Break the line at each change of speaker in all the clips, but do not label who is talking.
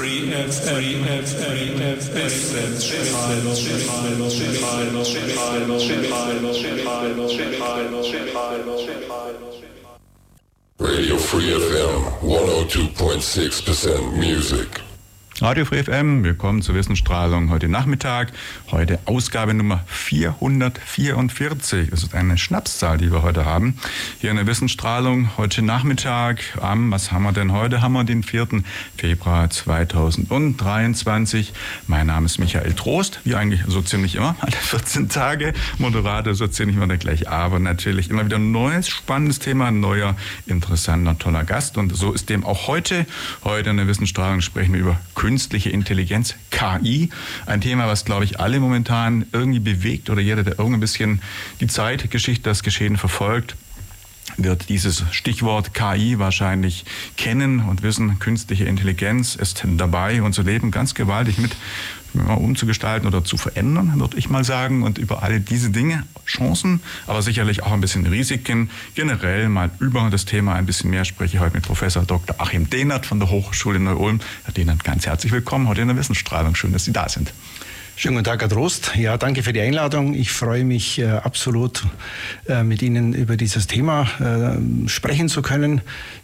Free FM, Radio Free FM 102.6% music.
Radio Free FM, willkommen zur Wissensstrahlung heute Nachmittag. Heute Ausgabe Nummer 444. Das ist eine Schnapszahl, die wir heute haben. Hier in der Wissensstrahlung heute Nachmittag am, was haben wir denn heute? Haben wir den 4. Februar 2023. Mein Name ist Michael Trost, wie eigentlich so ziemlich immer, alle 14 Tage. Moderator so ziemlich immer der gleiche, aber natürlich immer wieder ein neues, spannendes Thema, ein neuer, interessanter, toller Gast. Und so ist dem auch heute. Heute in der Wissensstrahlung sprechen wir über Künstler künstliche Intelligenz, KI. Ein Thema, was, glaube ich, alle momentan irgendwie bewegt oder jeder, der irgendwie ein bisschen die Zeitgeschichte, das Geschehen verfolgt, wird dieses Stichwort KI wahrscheinlich kennen und wissen, künstliche Intelligenz ist dabei, unser Leben ganz gewaltig mit umzugestalten oder zu verändern, würde ich mal sagen. Und über all diese Dinge, Chancen, aber sicherlich auch ein bisschen Risiken, generell mal über das Thema ein bisschen mehr spreche ich heute mit Professor Dr. Achim Dehnert von der Hochschule Neu-Ulm. Herr Dehnert, ganz herzlich willkommen heute in der Wissensstrahlung. Schön, dass Sie da sind.
Schönen guten Tag, Herr Trost. Ja, danke für die Einladung. Ich freue mich äh, absolut, äh, mit Ihnen über dieses Thema äh, sprechen zu können,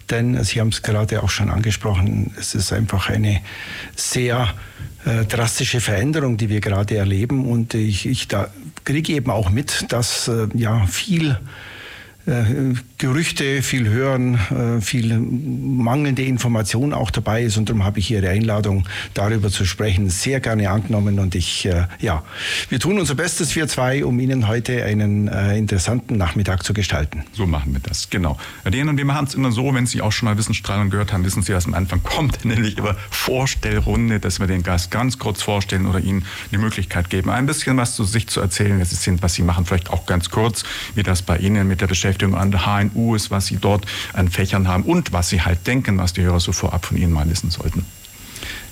denn Sie haben es gerade auch schon angesprochen. Es ist einfach eine sehr äh, drastische Veränderung, die wir gerade erleben. Und ich, ich da kriege eben auch mit, dass äh, ja viel Gerüchte, viel Hören, äh, viel mangelnde Information auch dabei ist. Und darum habe ich Ihre Einladung, darüber zu sprechen, sehr gerne angenommen. Und ich, äh, ja, wir tun unser Bestes, wir zwei, um Ihnen heute einen interessanten Nachmittag zu gestalten.
So machen wir das, genau. Den und wir machen es immer so, wenn Sie auch schon mal Wissensstrahlung gehört haben, wissen Sie, was am Anfang kommt, nämlich über Vorstellrunde, dass wir den Gast ganz kurz vorstellen oder Ihnen die Möglichkeit geben, ein bisschen was zu sich zu erzählen, was Sie machen, vielleicht auch ganz kurz, wie das bei Ihnen mit der Beschäftigung Beschäftigung an der HNU ist, was Sie dort an Fächern haben und was Sie halt denken, was die Hörer so vorab von Ihnen mal wissen sollten.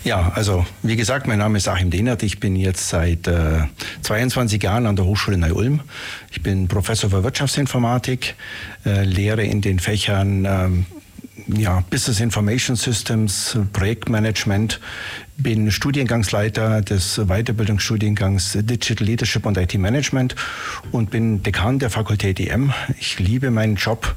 Ja, also wie gesagt, mein Name ist Achim Dehnert. Ich bin jetzt seit äh, 22 Jahren an der Hochschule Neu-Ulm. Ich bin Professor für Wirtschaftsinformatik, äh, lehre in den Fächern äh, ja, Business Information Systems, Projektmanagement, bin Studiengangsleiter des Weiterbildungsstudiengangs Digital Leadership und IT Management und bin Dekan der Fakultät EM. Ich liebe meinen Job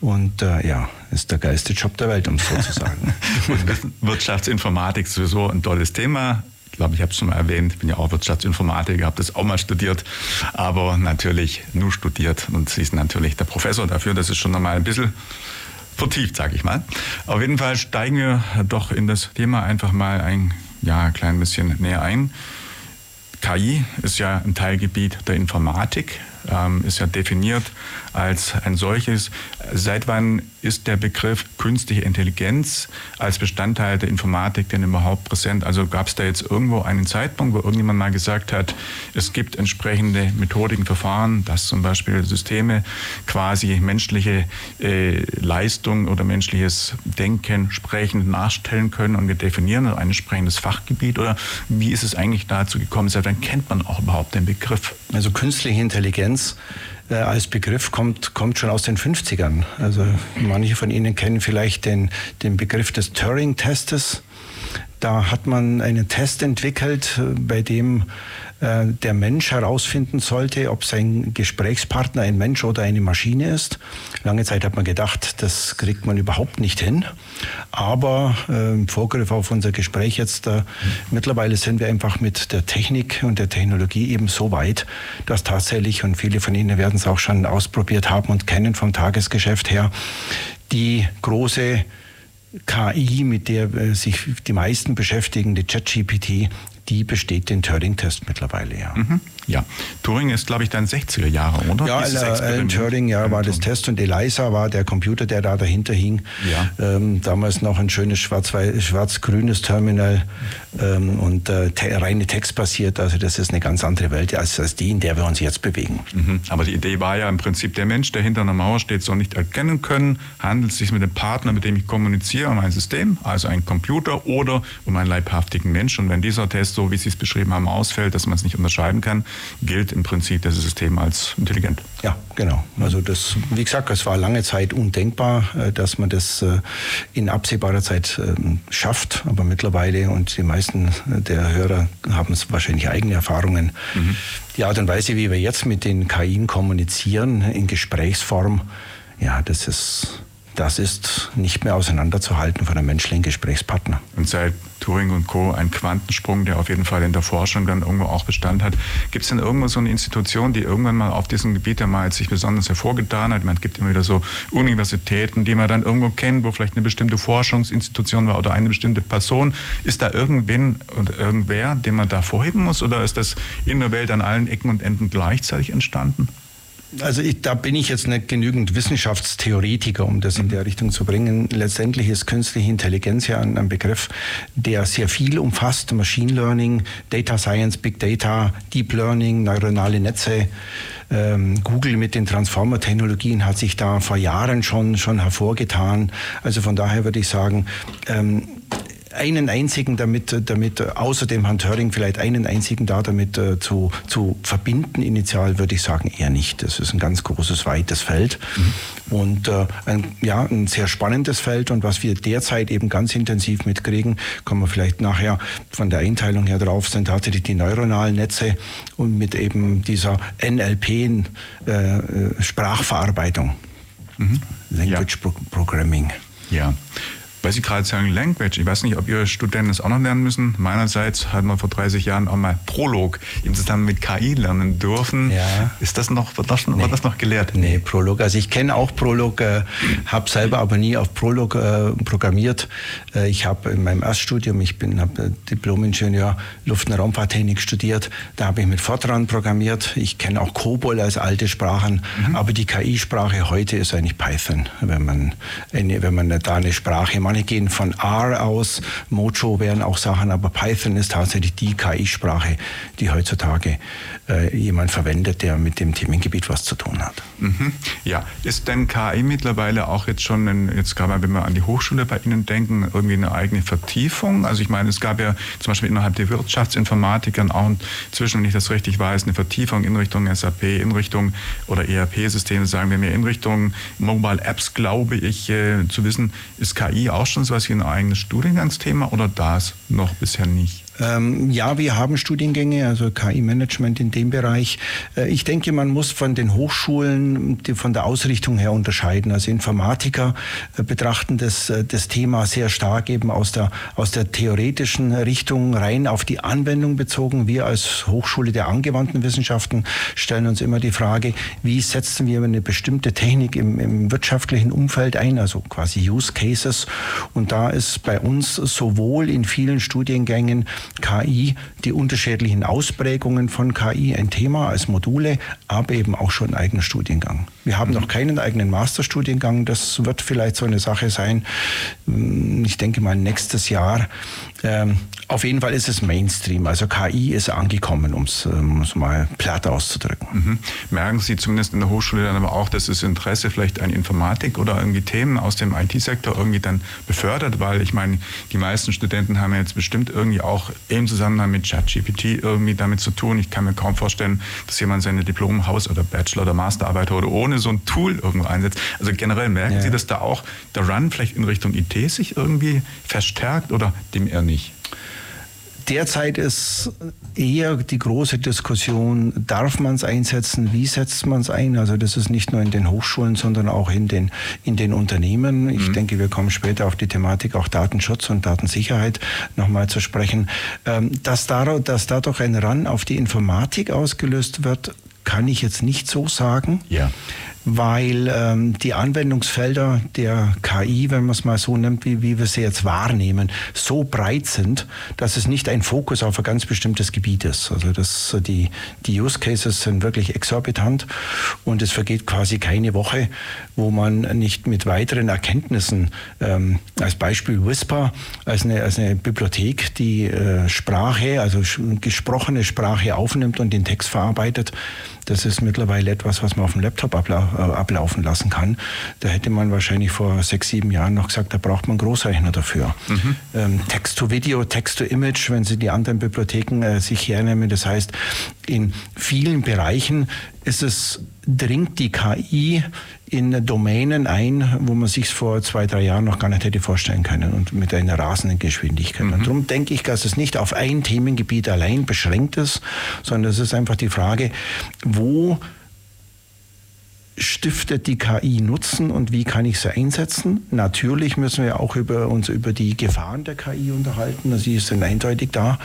und äh, ja, ist der geilste Job der Welt, um es so zu sagen.
Wirtschaftsinformatik ist sowieso ein tolles Thema. Ich glaube, ich habe es schon mal erwähnt, ich bin ja auch Wirtschaftsinformatiker, habe das auch mal studiert, aber natürlich nur studiert und Sie sind natürlich der Professor dafür. Das ist schon nochmal ein bisschen vertieft, sage ich mal. Auf jeden Fall steigen wir doch in das Thema einfach mal ein ja, klein bisschen näher ein. KI ist ja ein Teilgebiet der Informatik, ähm, ist ja definiert als ein solches. Seit wann ist der Begriff künstliche Intelligenz als Bestandteil der Informatik denn überhaupt präsent? Also gab es da jetzt irgendwo einen Zeitpunkt, wo irgendjemand mal gesagt hat, es gibt entsprechende Methodiken, Verfahren, dass zum Beispiel Systeme quasi menschliche äh, Leistung oder menschliches Denken sprechend nachstellen können und wir definieren ein entsprechendes Fachgebiet? Oder wie ist es eigentlich dazu gekommen? Seit wann kennt man auch überhaupt den Begriff?
Also künstliche Intelligenz äh, als Begriff kommt, kommt schon aus den 50ern. Also manche von Ihnen kennen vielleicht den, den Begriff des Turing-Testes. Da hat man einen Test entwickelt, äh, bei dem äh, der Mensch herausfinden sollte, ob sein Gesprächspartner ein Mensch oder eine Maschine ist. Lange Zeit hat man gedacht, das kriegt man überhaupt nicht hin. Aber äh, Vorgriff auf unser Gespräch jetzt, äh, mittlerweile sind wir einfach mit der Technik und der Technologie eben so weit, dass tatsächlich, und viele von Ihnen werden es auch schon ausprobiert haben und kennen vom Tagesgeschäft her, die große KI, mit der äh, sich die meisten beschäftigen, die ChatGPT, die besteht den Turing-Test mittlerweile, ja. Mhm.
Ja, Turing ist, glaube ich, dann 60er Jahre, oder?
Ja, Alan Turing, ja, war das Test und ELISA war der Computer, der da dahinter hing. Ja. Ähm, damals noch ein schönes schwarz-grünes Terminal ähm, und äh, te reine textbasiert. Also das ist eine ganz andere Welt als, als die, in der wir uns jetzt bewegen.
Mhm. Aber die Idee war ja im Prinzip, der Mensch, der hinter einer Mauer steht, soll nicht erkennen können, handelt es sich mit dem Partner, mit dem ich kommuniziere, um ein System, also ein Computer oder um einen leibhaftigen Mensch. Und wenn dieser Test so, wie Sie es beschrieben haben, ausfällt, dass man es nicht unterscheiden kann, gilt im Prinzip das System als intelligent.
Ja, genau. Also das, wie gesagt, es war lange Zeit undenkbar, äh, dass man das äh, in absehbarer Zeit ähm, schafft. Aber mittlerweile, und die meisten der Hörer haben es wahrscheinlich eigene Erfahrungen, mhm. die Art und Weise, wie wir jetzt mit den KI kommunizieren, in Gesprächsform, ja, das ist das ist nicht mehr auseinanderzuhalten von einem menschlichen Gesprächspartner.
Und seit Turing und Co. ein Quantensprung, der auf jeden Fall in der Forschung dann irgendwo auch Bestand hat. Gibt es denn irgendwo so eine Institution, die irgendwann mal auf diesem Gebiet ja mal sich besonders hervorgetan hat? Man gibt immer wieder so Universitäten, die man dann irgendwo kennt, wo vielleicht eine bestimmte Forschungsinstitution war oder eine bestimmte Person. Ist da irgendwen und irgendwer, den man da vorheben muss? Oder ist das in der Welt an allen Ecken und Enden gleichzeitig entstanden?
Also ich, da bin ich jetzt nicht genügend Wissenschaftstheoretiker, um das in der Richtung zu bringen. Letztendlich ist künstliche Intelligenz ja ein, ein Begriff, der sehr viel umfasst. Machine Learning, Data Science, Big Data, Deep Learning, neuronale Netze. Ähm, Google mit den Transformer-Technologien hat sich da vor Jahren schon, schon hervorgetan. Also von daher würde ich sagen, ähm, einen einzigen damit, damit außer dem Herrn Töring vielleicht einen einzigen da damit äh, zu, zu verbinden, initial würde ich sagen eher nicht. Das ist ein ganz großes, weites Feld mhm. und äh, ein, ja, ein sehr spannendes Feld und was wir derzeit eben ganz intensiv mitkriegen, kommen wir vielleicht nachher von der Einteilung her drauf, sind tatsächlich die neuronalen Netze und mit eben dieser NLP äh, äh, Sprachverarbeitung. Mhm. Language ja. Programming.
Ja. Weil Sie gerade sagen Language, ich weiß nicht, ob Ihre Studenten das auch noch lernen müssen. Meinerseits hat man vor 30 Jahren auch mal Prolog im Zusammenhang mit KI lernen dürfen. Ja. Ist das noch, wird das, nee. wird das noch gelehrt?
Nee, Prolog. Also ich kenne auch Prolog, äh, habe selber aber nie auf Prolog äh, programmiert. Äh, ich habe in meinem Erststudium, ich bin habe Diplom-Ingenieur Luft- und Raumfahrttechnik studiert, da habe ich mit Fortran programmiert. Ich kenne auch COBOL als alte Sprachen, mhm. aber die KI-Sprache heute ist eigentlich Python, wenn man, eine, wenn man da eine Sprache macht Amerikaner gehen von R aus, Mojo wären auch Sachen, aber Python ist tatsächlich die KI-Sprache, die heutzutage äh, jemand verwendet, der mit dem Themengebiet was zu tun hat.
Mhm. Ja, ist denn KI mittlerweile auch jetzt schon, ein, jetzt gerade wenn wir an die Hochschule bei Ihnen denken, irgendwie eine eigene Vertiefung? Also ich meine, es gab ja zum Beispiel innerhalb der Wirtschaftsinformatikern auch inzwischen, wenn ich das richtig weiß, eine Vertiefung in Richtung SAP, in Richtung oder ERP-Systeme, sagen wir mehr in Richtung Mobile Apps, glaube ich, äh, zu wissen, ist KI auch schon so etwas wie ein eigenes Studiengangsthema oder das noch bisher nicht?
Ähm, ja, wir haben Studiengänge, also KI-Management in dem Bereich. Äh, ich denke, man muss von den Hochschulen die, von der Ausrichtung her unterscheiden. Also Informatiker äh, betrachten das, äh, das Thema sehr stark eben aus der, aus der theoretischen Richtung rein auf die Anwendung bezogen. Wir als Hochschule der angewandten Wissenschaften stellen uns immer die Frage, wie setzen wir eine bestimmte Technik im, im wirtschaftlichen Umfeld ein, also quasi Use Cases. Und da ist bei uns sowohl in vielen Studiengängen KI, die unterschiedlichen Ausprägungen von KI ein Thema als Module, aber eben auch schon ein eigener Studiengang. Wir haben mhm. noch keinen eigenen Masterstudiengang. Das wird vielleicht so eine Sache sein. Hm, ich denke mal nächstes Jahr. Ähm, auf jeden Fall ist es Mainstream. Also KI ist angekommen, um es ähm, mal platt auszudrücken.
Mhm. Merken Sie zumindest in der Hochschule dann aber auch, dass das Interesse vielleicht an Informatik oder irgendwie Themen aus dem IT-Sektor irgendwie dann befördert? Weil ich meine, die meisten Studenten haben ja jetzt bestimmt irgendwie auch im Zusammenhang mit ChatGPT irgendwie damit zu tun. Ich kann mir kaum vorstellen, dass jemand seine Diplom-, Haus- oder Bachelor- oder Masterarbeit oder ohne so ein Tool irgendwo einsetzt. Also generell merken ja. Sie, dass da auch der Run vielleicht in Richtung IT sich irgendwie verstärkt oder dem eher nicht?
Derzeit ist eher die große Diskussion, darf man es einsetzen, wie setzt man es ein? Also das ist nicht nur in den Hochschulen, sondern auch in den, in den Unternehmen. Ich mhm. denke, wir kommen später auf die Thematik auch Datenschutz und Datensicherheit nochmal zu sprechen. Ähm, dass, dadurch, dass dadurch ein Run auf die Informatik ausgelöst wird, kann ich jetzt nicht so sagen. Ja weil ähm, die Anwendungsfelder der KI, wenn man es mal so nimmt, wie, wie wir sie jetzt wahrnehmen, so breit sind, dass es nicht ein Fokus auf ein ganz bestimmtes Gebiet ist. Also das, die, die Use Cases sind wirklich exorbitant und es vergeht quasi keine Woche, wo man nicht mit weiteren Erkenntnissen, ähm, als Beispiel Whisper, als eine, als eine Bibliothek, die äh, Sprache, also gesprochene Sprache aufnimmt und den Text verarbeitet, Das ist mittlerweile etwas, was man auf dem Laptop abla ablaufen lassen kann. Da hätte man wahrscheinlich vor sechs, sieben Jahren noch gesagt, da braucht man Großrechner dafür. Mhm. Ähm, Text-to-Video, Text-to-Image, wenn Sie die anderen Bibliotheken äh, sich hernehmen. Das heißt, in vielen Bereichen ist es, dringt die KI in Domänen ein, wo man sich vor zwei, drei Jahren noch gar nicht hätte vorstellen können und mit einer rasenden Geschwindigkeit. Mhm. Und darum denke ich, dass es nicht auf ein Themengebiet allein beschränkt ist, sondern es ist einfach die Frage, wo stiftet die KI Nutzen und wie kann ich sie einsetzen? Natürlich müssen wir auch über uns über die Gefahren der KI unterhalten. Sie sind eindeutig da.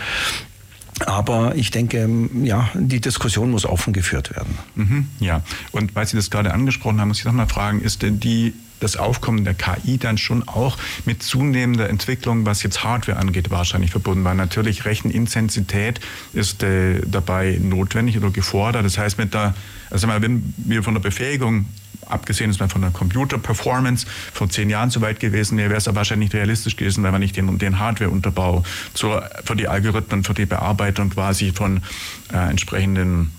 Aber ich denke, ja, die Diskussion muss offen geführt werden.
Mhm, ja, und weil Sie das gerade angesprochen haben, muss ich noch mal fragen, ist denn die das Aufkommen der KI dann schon auch mit zunehmender Entwicklung, was jetzt Hardware angeht, wahrscheinlich verbunden, weil natürlich Rechenintensität ist äh, dabei notwendig oder gefordert. Das heißt, mit der, also wenn wir von der Befähigung abgesehen ist man von der Computer-Performance vor zehn Jahren so weit gewesen wäre, wäre es wahrscheinlich nicht realistisch gewesen, weil man nicht den, den Hardware-Unterbau für die Algorithmen, für die Bearbeitung quasi von äh, entsprechenden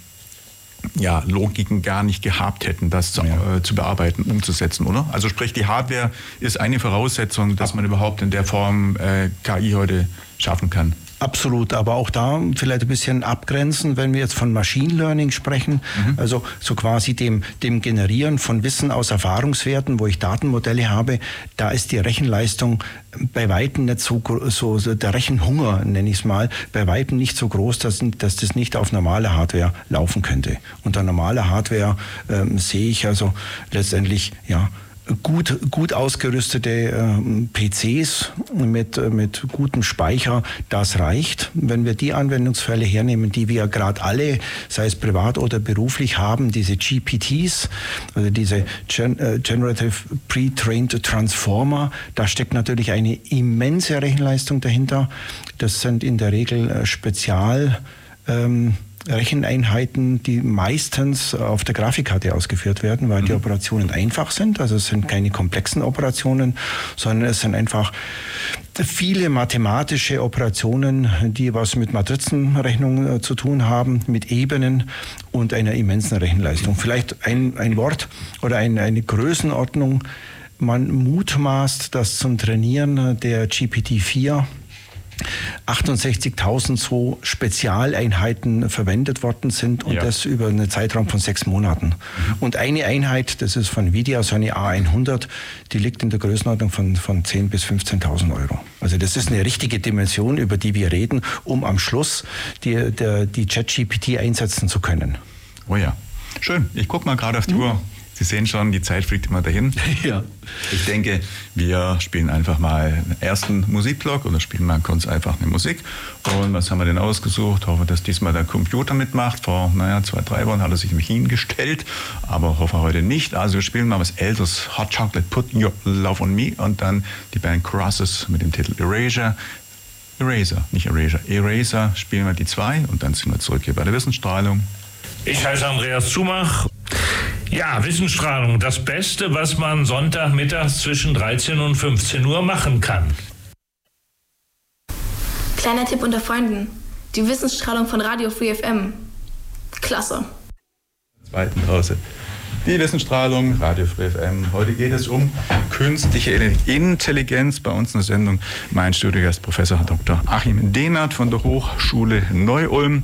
ja, Logiken gar nicht gehabt hätten, das zu, ja. äh, zu, bearbeiten, umzusetzen, oder? Also sprich, die Hardware ist eine Voraussetzung, dass man überhaupt in der Form äh, KI heute schaffen kann.
Absolut, aber auch da vielleicht ein bisschen abgrenzen, wenn wir jetzt von Machine Learning sprechen, mhm. also so quasi dem, dem Generieren von Wissen aus Erfahrungswerten, wo ich Datenmodelle habe, da ist die Rechenleistung bei Weitem nicht so, so, so der Rechenhunger, nenne ich es mal, bei Weitem nicht so groß, dass, dass das nicht auf normale Hardware laufen könnte. Unter normaler Hardware ähm, sehe ich also letztendlich, ja, gut, gut ausgerüstete äh, PCs mit, äh, mit gutem Speicher, das reicht. Wenn wir die Anwendungsfälle hernehmen, die wir gerade alle, sei es privat oder beruflich haben, diese GPTs, also diese äh, Generative Pre-Trained Transformer, da steckt natürlich eine immense Rechenleistung dahinter. Das sind in der Regel äh, Spezial ähm, Recheneinheiten, die meistens auf der Grafikkarte ausgeführt werden, weil mhm. die Operationen einfach sind. Also es sind keine komplexen Operationen, sondern es sind einfach viele mathematische Operationen, die was mit Matrizenrechnung äh, zu tun haben, mit Ebenen und einer immensen Rechenleistung. Vielleicht ein, ein Wort oder ein, eine Größenordnung. Man mutmaßt, dass zum Trainieren der GPT-4 68.000 so Spezialeinheiten verwendet worden sind und ja. das über einen Zeitraum von sechs Monaten. Und eine Einheit, das ist von Nvidia, so eine A100, die liegt in der Größenordnung von, von 10.000 bis 15.000 Euro. Also das ist eine richtige Dimension, über die wir reden, um am Schluss die, der, die ChatGPT einsetzen zu können.
Oh ja. Schön. Ich gucke mal gerade auf die mhm. Uhr. Sie sehen schon, die Zeit fliegt immer dahin. Ja. Ich denke, wir spielen einfach mal einen ersten Musikblock oder spielen mal kurz einfach eine Musik. Und was haben wir denn ausgesucht? Hoffe, dass diesmal der Computer mitmacht. Vor, naja, zwei, drei Wochen hat er sich nämlich hingestellt, aber hoffe heute nicht. Also wir spielen mal was älteres, Hot Chocolate Put Your Love on Me und dann die Band Crosses mit dem Titel Erasure. Eraser, nicht Erasure. Eraser spielen wir die zwei und dann sind wir zurück hier bei der Wissensstrahlung.
Ich heiße Andreas Zumach ja, Wissensstrahlung, das Beste, was man Sonntagmittags zwischen 13 und 15 Uhr machen kann.
Kleiner Tipp unter Freunden. Die Wissensstrahlung von Radio Free FM. Klasse.
Zweiten Pause. Die Wissensstrahlung, Radio Free FM. Heute geht es um künstliche Intelligenz. Bei uns in der Sendung mein Studiogast Professor Dr. Achim Dehnert von der Hochschule Neu-Ulm.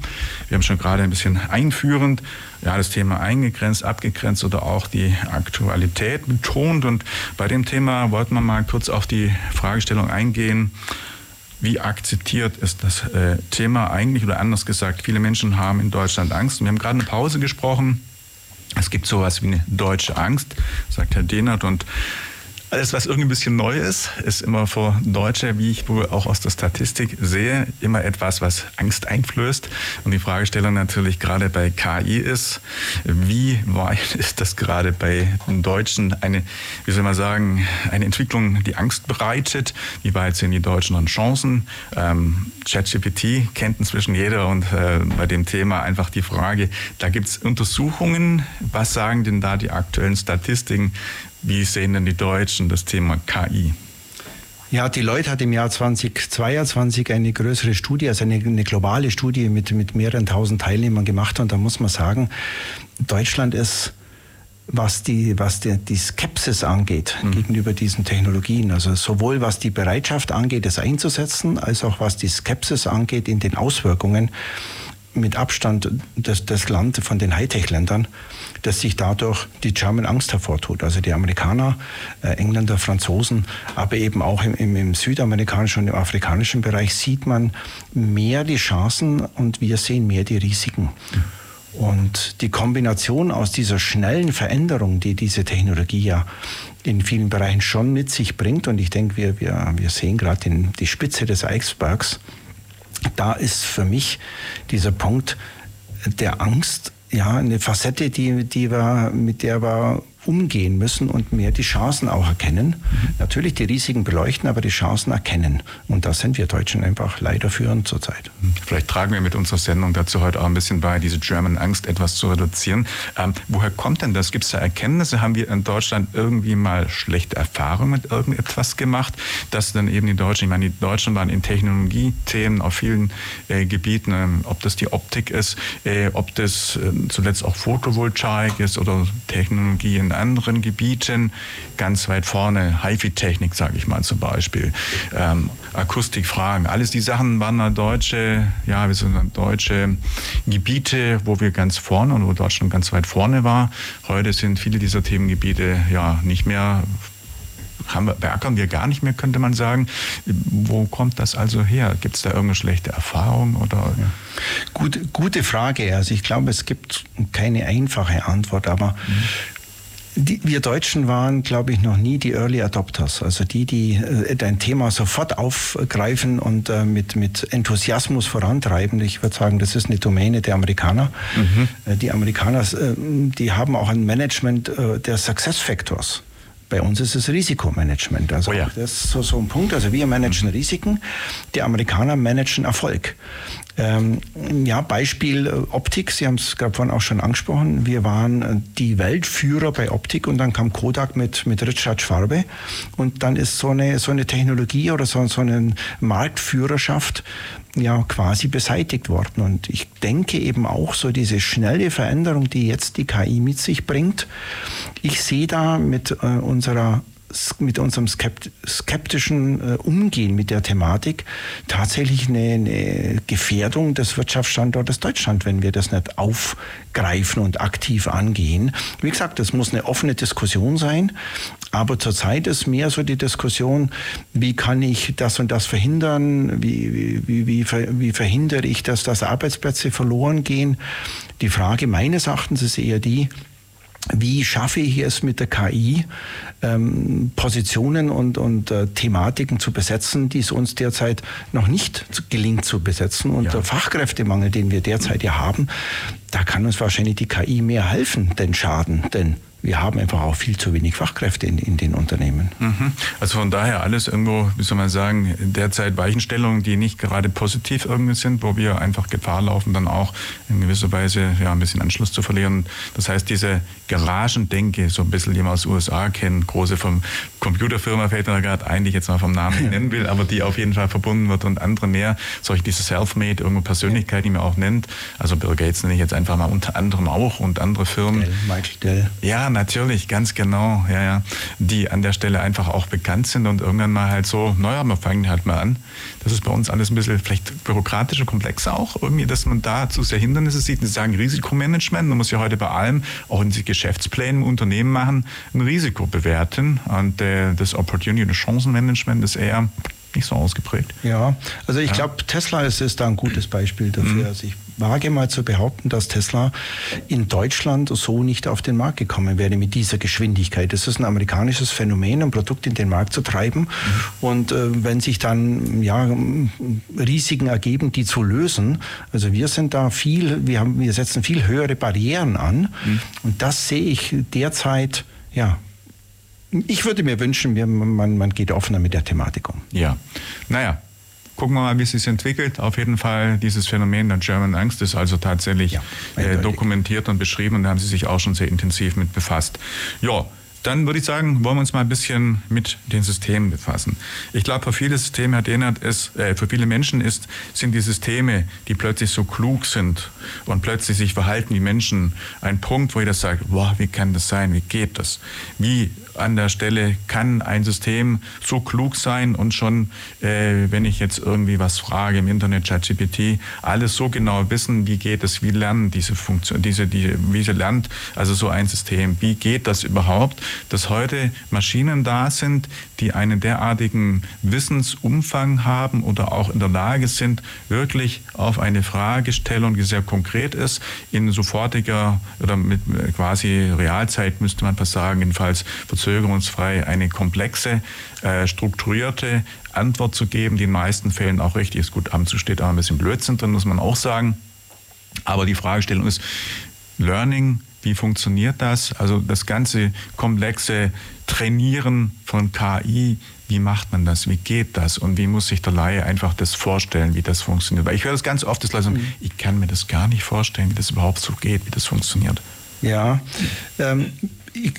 Wir haben schon gerade ein bisschen einführend ja, das Thema eingegrenzt, abgegrenzt oder auch die Aktualität betont. Und bei dem Thema wollten wir mal kurz auf die Fragestellung eingehen. Wie akzeptiert ist das äh, Thema eigentlich oder anders gesagt, viele Menschen haben in Deutschland Angst. Wir haben gerade eine Pause gesprochen es gibt sowas wie eine deutsche Angst, sagt Herr Dehnert. Und alles, was irgendwie ein bisschen neu ist, ist immer für Deutsche, wie ich wohl auch aus der Statistik sehe, immer etwas, was Angst einflößt. Und die Fragestellung natürlich gerade bei KI ist, wie weit ist das gerade bei den Deutschen eine, wie soll man sagen, eine Entwicklung, die Angst bereitet? Wie weit sehen die Deutschen an Chancen? Ähm, ChatGPT kennt inzwischen jeder und äh, bei dem Thema einfach die Frage, da gibt es Untersuchungen. Was sagen denn da die aktuellen Statistiken? Wie sehen denn die Deutschen das Thema KI?
Ja, die Leute hat im Jahr 2022 eine größere Studie, also eine, eine, globale Studie mit, mit mehreren tausend Teilnehmern gemacht. Und da muss man sagen, Deutschland ist, was die, was die, die Skepsis angeht mhm. gegenüber diesen Technologien, also sowohl was die Bereitschaft angeht, es einzusetzen, als auch was die Skepsis angeht in den Auswirkungen, mit Abstand das, das Land von den Hightech-Ländern, dass sich dadurch die German Angst hervortut. Also die Amerikaner, äh, Engländer, Franzosen, aber eben auch im, im, im südamerikanischen und im afrikanischen Bereich sieht man mehr die Chancen und wir sehen mehr die Risiken. Und die Kombination aus dieser schnellen Veränderung, die diese Technologie ja in vielen Bereichen schon mit sich bringt, und ich denke, wir, wir, wir sehen gerade die Spitze des Eisbergs, da ist für mich dieser Punkt der Angst ja eine Facette, die, die wir, mit der wir umgehen müssen und mehr die Chancen auch erkennen. Mhm. Natürlich die Risiken beleuchten, aber die Chancen erkennen. Und da sind wir Deutschen einfach leider führend zurzeit.
Mhm. Vielleicht tragen wir mit unserer Sendung dazu heute auch ein bisschen bei, diese German Angst etwas zu reduzieren. Ähm, woher kommt denn das? Gibt es da Erkenntnisse? Haben wir in Deutschland irgendwie mal schlechte Erfahrungen mit irgendetwas gemacht, dass dann eben die Deutschen, ich meine, die Deutschen waren in Technologiethemen auf vielen äh, Gebieten, äh, ob das die Optik ist, äh, ob das äh, zuletzt auch Photovoltaik ist oder Technologie in anderen Gebieten ganz weit vorne. HiFi-Technik, sage ich mal zum Beispiel. Ähm, Akustikfragen. Alles die Sachen waren da deutsche, ja, wir sind deutsche Gebiete, wo wir ganz vorne und wo Deutschland ganz weit vorne war. Heute sind viele dieser Themengebiete ja nicht mehr haben wir, beackern wir gar nicht mehr, könnte man sagen. Wo kommt das also her? Gibt es da irgendeine schlechte Erfahrung? Oder? Ja.
Gut, gute Frage. Also ich glaube, es gibt keine einfache Antwort, aber mhm. Die, wir Deutschen waren, glaube ich, noch nie die Early Adopters, also die, die äh, ein Thema sofort aufgreifen und äh, mit, mit Enthusiasmus vorantreiben. Ich würde sagen, das ist eine Domäne der Amerikaner. Mhm. Äh, die Amerikaner, äh, die haben auch ein Management äh, der Success Factors. Bei uns ist es Risikomanagement. Also oh ja. das ist so, so ein Punkt. Also wir managen Risiken, die Amerikaner managen Erfolg. Ähm, ja, Beispiel äh, Optik, Sie haben es gerade vorhin auch schon angesprochen. Wir waren äh, die Weltführer bei Optik und dann kam Kodak mit, mit Richard Schwarbe und dann ist so eine, so eine Technologie oder so, so eine Marktführerschaft ja quasi beseitigt worden. Und ich denke eben auch so diese schnelle Veränderung, die jetzt die KI mit sich bringt. Ich sehe da mit äh, unserer mit unserem skeptischen äh, Umgehen mit der Thematik tatsächlich eine, eine, Gefährdung des Wirtschaftsstandortes Deutschland, wenn wir das nicht aufgreifen und aktiv angehen. Wie gesagt, das muss eine offene Diskussion sein, aber zurzeit ist mehr so die Diskussion, wie kann ich das und das verhindern, wie, wie, wie, wie verhindere ich, dass, dass Arbeitsplätze verloren gehen. Die Frage meines Erachtens ist eher die, wie schaffe ich es mit der KI, ähm, Positionen und, und äh, Thematiken zu besetzen, die es uns derzeit noch nicht gelingt zu besetzen. Und ja. der Fachkräftemangel, den wir derzeit ja haben, da kann uns wahrscheinlich die KI mehr helfen, denn schaden. Denn wir haben einfach auch viel zu wenig Fachkräfte in, in den Unternehmen.
Mhm. Also von daher alles irgendwo, wie soll man sagen, derzeit Weichenstellungen, die nicht gerade positiv irgendwie sind, wo wir einfach Gefahr laufen, dann auch in gewisser Weise ja, ein bisschen Anschluss zu verlieren. Das heißt, diese Garagendenke, so ein bisschen, die man aus den USA kennt, große vom Computerfirma fällt mir gerade ein, die ich jetzt mal vom Namen nennen will, aber die auf jeden Fall verbunden wird und andere mehr, solche diese Self-Made, irgendwo Persönlichkeit, die man auch nennt. Also Bill Gates nenne ich jetzt einfach mal unter anderem auch und andere Firmen.
Dell, Michael Dell.
Ja, natürlich, ganz genau, ja, ja, die an der Stelle einfach auch bekannt sind und irgendwann mal halt so, naja, wir fangen halt mal an. Das ist bei uns alles ein bisschen vielleicht bürokratisch und komplexer auch, irgendwie, dass man da zu sehr Hindernisse sieht. Sie sagen Risikomanagement, man muss ja heute bei allem, auch in den Geschäftsplänen im Unternehmen machen, ein Risiko bewerten und äh, das Opportunity- und Chancenmanagement ist eher nicht so ausgeprägt.
Ja, also ich ja. glaube, Tesla ist, ist da ein gutes Beispiel dafür. Mhm. Also ich wage mal zu behaupten, dass Tesla in Deutschland so nicht auf den Markt gekommen wäre mit dieser Geschwindigkeit. Das ist ein amerikanisches Phänomen, ein Produkt in den Markt zu treiben. Mhm. Und äh, wenn sich dann ja, Risiken ergeben, die zu lösen, also wir sind da viel, wir, haben, wir setzen viel höhere Barrieren an. Mhm. Und das sehe ich derzeit ja, ich würde mir wünschen, man, man geht offener mit der Thematik um.
Ja, naja, gucken wir mal, wie es sich entwickelt. Auf jeden Fall dieses Phänomen der German Angst ist also tatsächlich ja, äh, dokumentiert und beschrieben und da haben Sie sich auch schon sehr intensiv mit befasst. Ja, Dann würde ich sagen, wollen wir uns mal ein bisschen mit den Systemen befassen. Ich glaube, für viele Systeme, Herr Dehnert, ist, äh, für viele Menschen ist, sind die Systeme, die plötzlich so klug sind und plötzlich sich verhalten wie Menschen, ein Punkt, wo jeder sagt, wow, wie kann das sein, wie geht das? Wie an der Stelle kann ein System so klug sein und schon, äh, wenn ich jetzt irgendwie was frage im Internet, ChatGPT, alles so genau wissen, wie geht es, wie lernen diese Funktion, diese, die, wie sie lernt, also so ein System, wie geht das überhaupt, dass heute Maschinen da sind, die einen derartigen Wissensumfang haben oder auch in der Lage sind, wirklich auf eine Fragestellung, die sehr konkret ist, in sofortiger oder mit quasi Realzeit müsste man fast sagen, jedenfalls verzögerungsfrei eine komplexe, äh, strukturierte Antwort zu geben, die in den meisten Fällen auch richtig ist. Gut, Amt steht auch ein bisschen Blödsinn drin, muss man auch sagen. Aber die Fragestellung ist, Learning, wie funktioniert das? Also das ganze komplexe Trainieren von KI, wie macht man das? Wie geht das? Und wie muss sich der Laie einfach das vorstellen, wie das funktioniert? Weil ich höre das ganz oft, dass Leute sagen, mhm. ich kann mir das gar nicht vorstellen, wie das überhaupt so geht, wie das funktioniert.
Ja, ähm,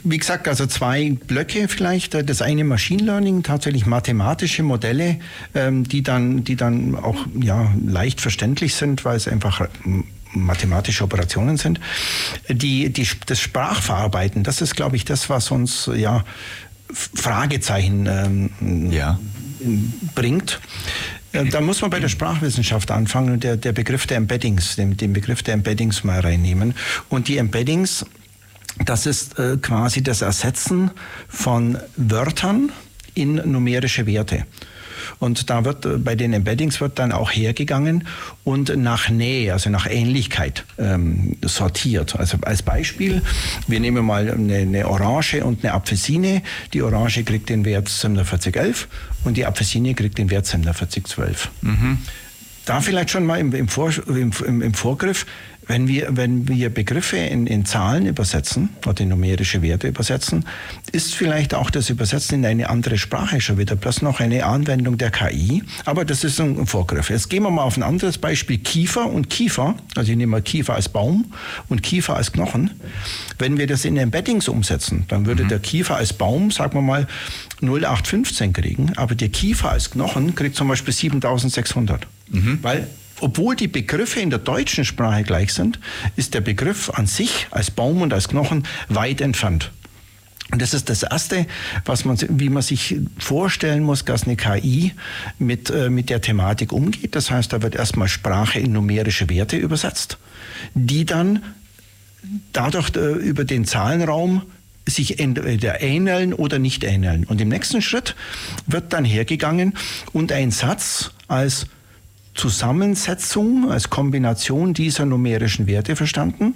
wie gesagt, also zwei Blöcke vielleicht. Das eine Machine Learning, tatsächlich mathematische Modelle, ähm, die dann, die dann auch ja, leicht verständlich sind, weil es einfach mathematische Operationen sind. Die, die, das Sprachverarbeiten, das ist, glaube ich, das, was uns ja Fragezeichen ähm, ja. bringt. Äh, da muss man bei der Sprachwissenschaft anfangen und der, der Begriff der Embeddings, den, den Begriff der Embeddings mal reinnehmen. Und die Embeddings, das ist äh, quasi das Ersetzen von Wörtern in numerische Werte. Und da wird äh, bei den Embeddings wird dann auch hergegangen und nach Nähe, also nach Ähnlichkeit ähm, sortiert. Also als Beispiel, wir nehmen mal eine, eine Orange und eine Apfelsine. Die Orange kriegt den Wert 4711 und die Apfelsine kriegt den Wert 4712. Mhm. Da vielleicht schon mal im, im, Vor, im, im Vorgriff, wenn wir, wenn wir Begriffe in, in Zahlen übersetzen oder in numerische Werte übersetzen, ist vielleicht auch das Übersetzen in eine andere Sprache schon wieder bloß noch eine Anwendung der KI. Aber das ist ein Vorgriff. Jetzt gehen wir mal auf ein anderes Beispiel. Kiefer und Kiefer. Also ich nehme mal Kiefer als Baum und Kiefer als Knochen. Wenn wir das in Embeddings umsetzen, dann würde mhm. der Kiefer als Baum, sagen wir mal, 0815 kriegen. Aber der Kiefer als Knochen kriegt zum Beispiel 7600. Mhm. Weil obwohl die Begriffe in der deutschen Sprache gleich sind, ist der Begriff an sich als Baum und als Knochen weit entfernt. Und das ist das Erste, was man, wie man sich vorstellen muss, dass eine KI mit, äh, mit der Thematik umgeht. Das heißt, da wird erstmal Sprache in numerische Werte übersetzt, die dann dadurch äh, über den Zahlenraum sich entweder ähneln oder nicht ähneln. Und im nächsten Schritt wird dann hergegangen und ein Satz als Zusammensetzung, als Kombination dieser numerischen Werte verstanden.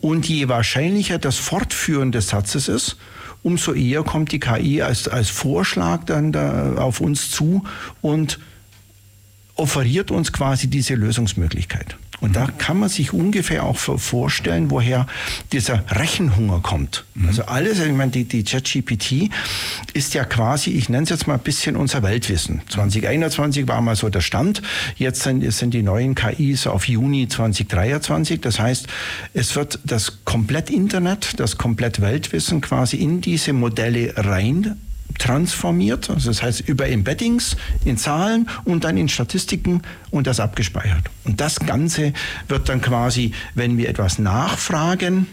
Und je wahrscheinlicher das Fortführen des Satzes ist, umso eher kommt die KI als, als Vorschlag dann da auf uns zu und offeriert uns quasi diese Lösungsmöglichkeit. Und da kann man sich ungefähr auch vorstellen, woher dieser Rechenhunger kommt. Mhm. Also alles, ich meine, die, die ChatGPT ist ja quasi, ich nenne es jetzt mal ein bisschen unser Weltwissen. 2021 war mal so der Stand. Jetzt sind, sind die neuen KIs auf Juni 2023. Das heißt, es wird das komplett Internet, das komplett Weltwissen quasi in diese Modelle rein transformiert, also das heißt über Embeddings in Zahlen und dann in Statistiken und das abgespeichert. Und das Ganze wird dann quasi, wenn wir etwas nachfragen,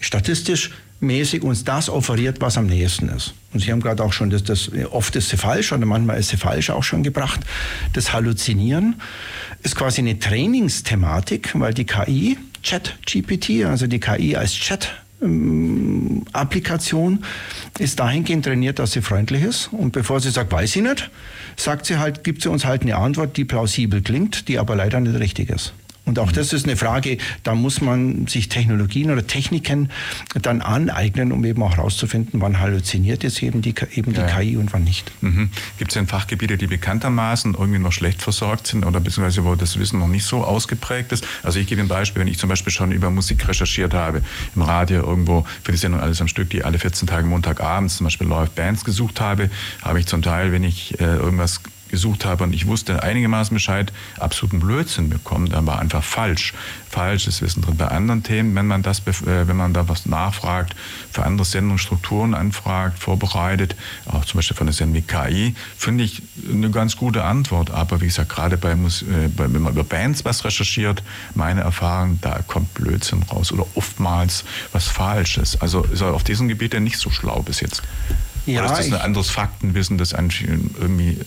statistisch mäßig uns das offeriert, was am nächsten ist. Und Sie haben gerade auch schon, das, das, oft ist sie falsch oder manchmal ist sie falsch auch schon gebracht. Das Halluzinieren ist quasi eine Trainingsthematik, weil die KI, Chat-GPT, also die KI als Chat ähm, Applikation ist dahingehend trainiert, dass sie freundlich ist. Und bevor sie sagt, weiß ich nicht, sagt sie halt, gibt sie uns halt eine Antwort, die plausibel klingt, die aber leider nicht richtig ist. Und auch das ist eine Frage, da muss man sich Technologien oder Techniken dann aneignen, um eben auch herauszufinden, wann halluziniert jetzt eben die, eben die ja. KI und wann nicht.
Mhm. Gibt es denn Fachgebiete, die bekanntermaßen irgendwie noch schlecht versorgt sind oder beziehungsweise wo das Wissen noch nicht so ausgeprägt ist? Also ich gebe ein Beispiel, wenn ich zum Beispiel schon über Musik recherchiert habe, im Radio irgendwo für die Sendung Alles am Stück, die alle 14 Tage Montagabends zum Beispiel läuft, Bands gesucht habe, habe ich zum Teil, wenn ich äh, irgendwas gesucht habe und ich wusste einigermaßen Bescheid, absoluten Blödsinn bekommen, dann war einfach falsch. Falsches Wissen drin. Bei anderen Themen, wenn man das, äh, wenn man da was nachfragt, für andere Sendungsstrukturen anfragt, vorbereitet, auch zum Beispiel von der Sendung KI, finde ich eine ganz gute Antwort. Aber wie gesagt, gerade äh, bei, wenn man über Bands was recherchiert, meine Erfahrung, da kommt Blödsinn raus oder oftmals was Falsches. Also ist er auf diesem Gebiet ja nicht so schlau bis jetzt. Ja, oder ist das ein anderes Faktenwissen, das irgendwie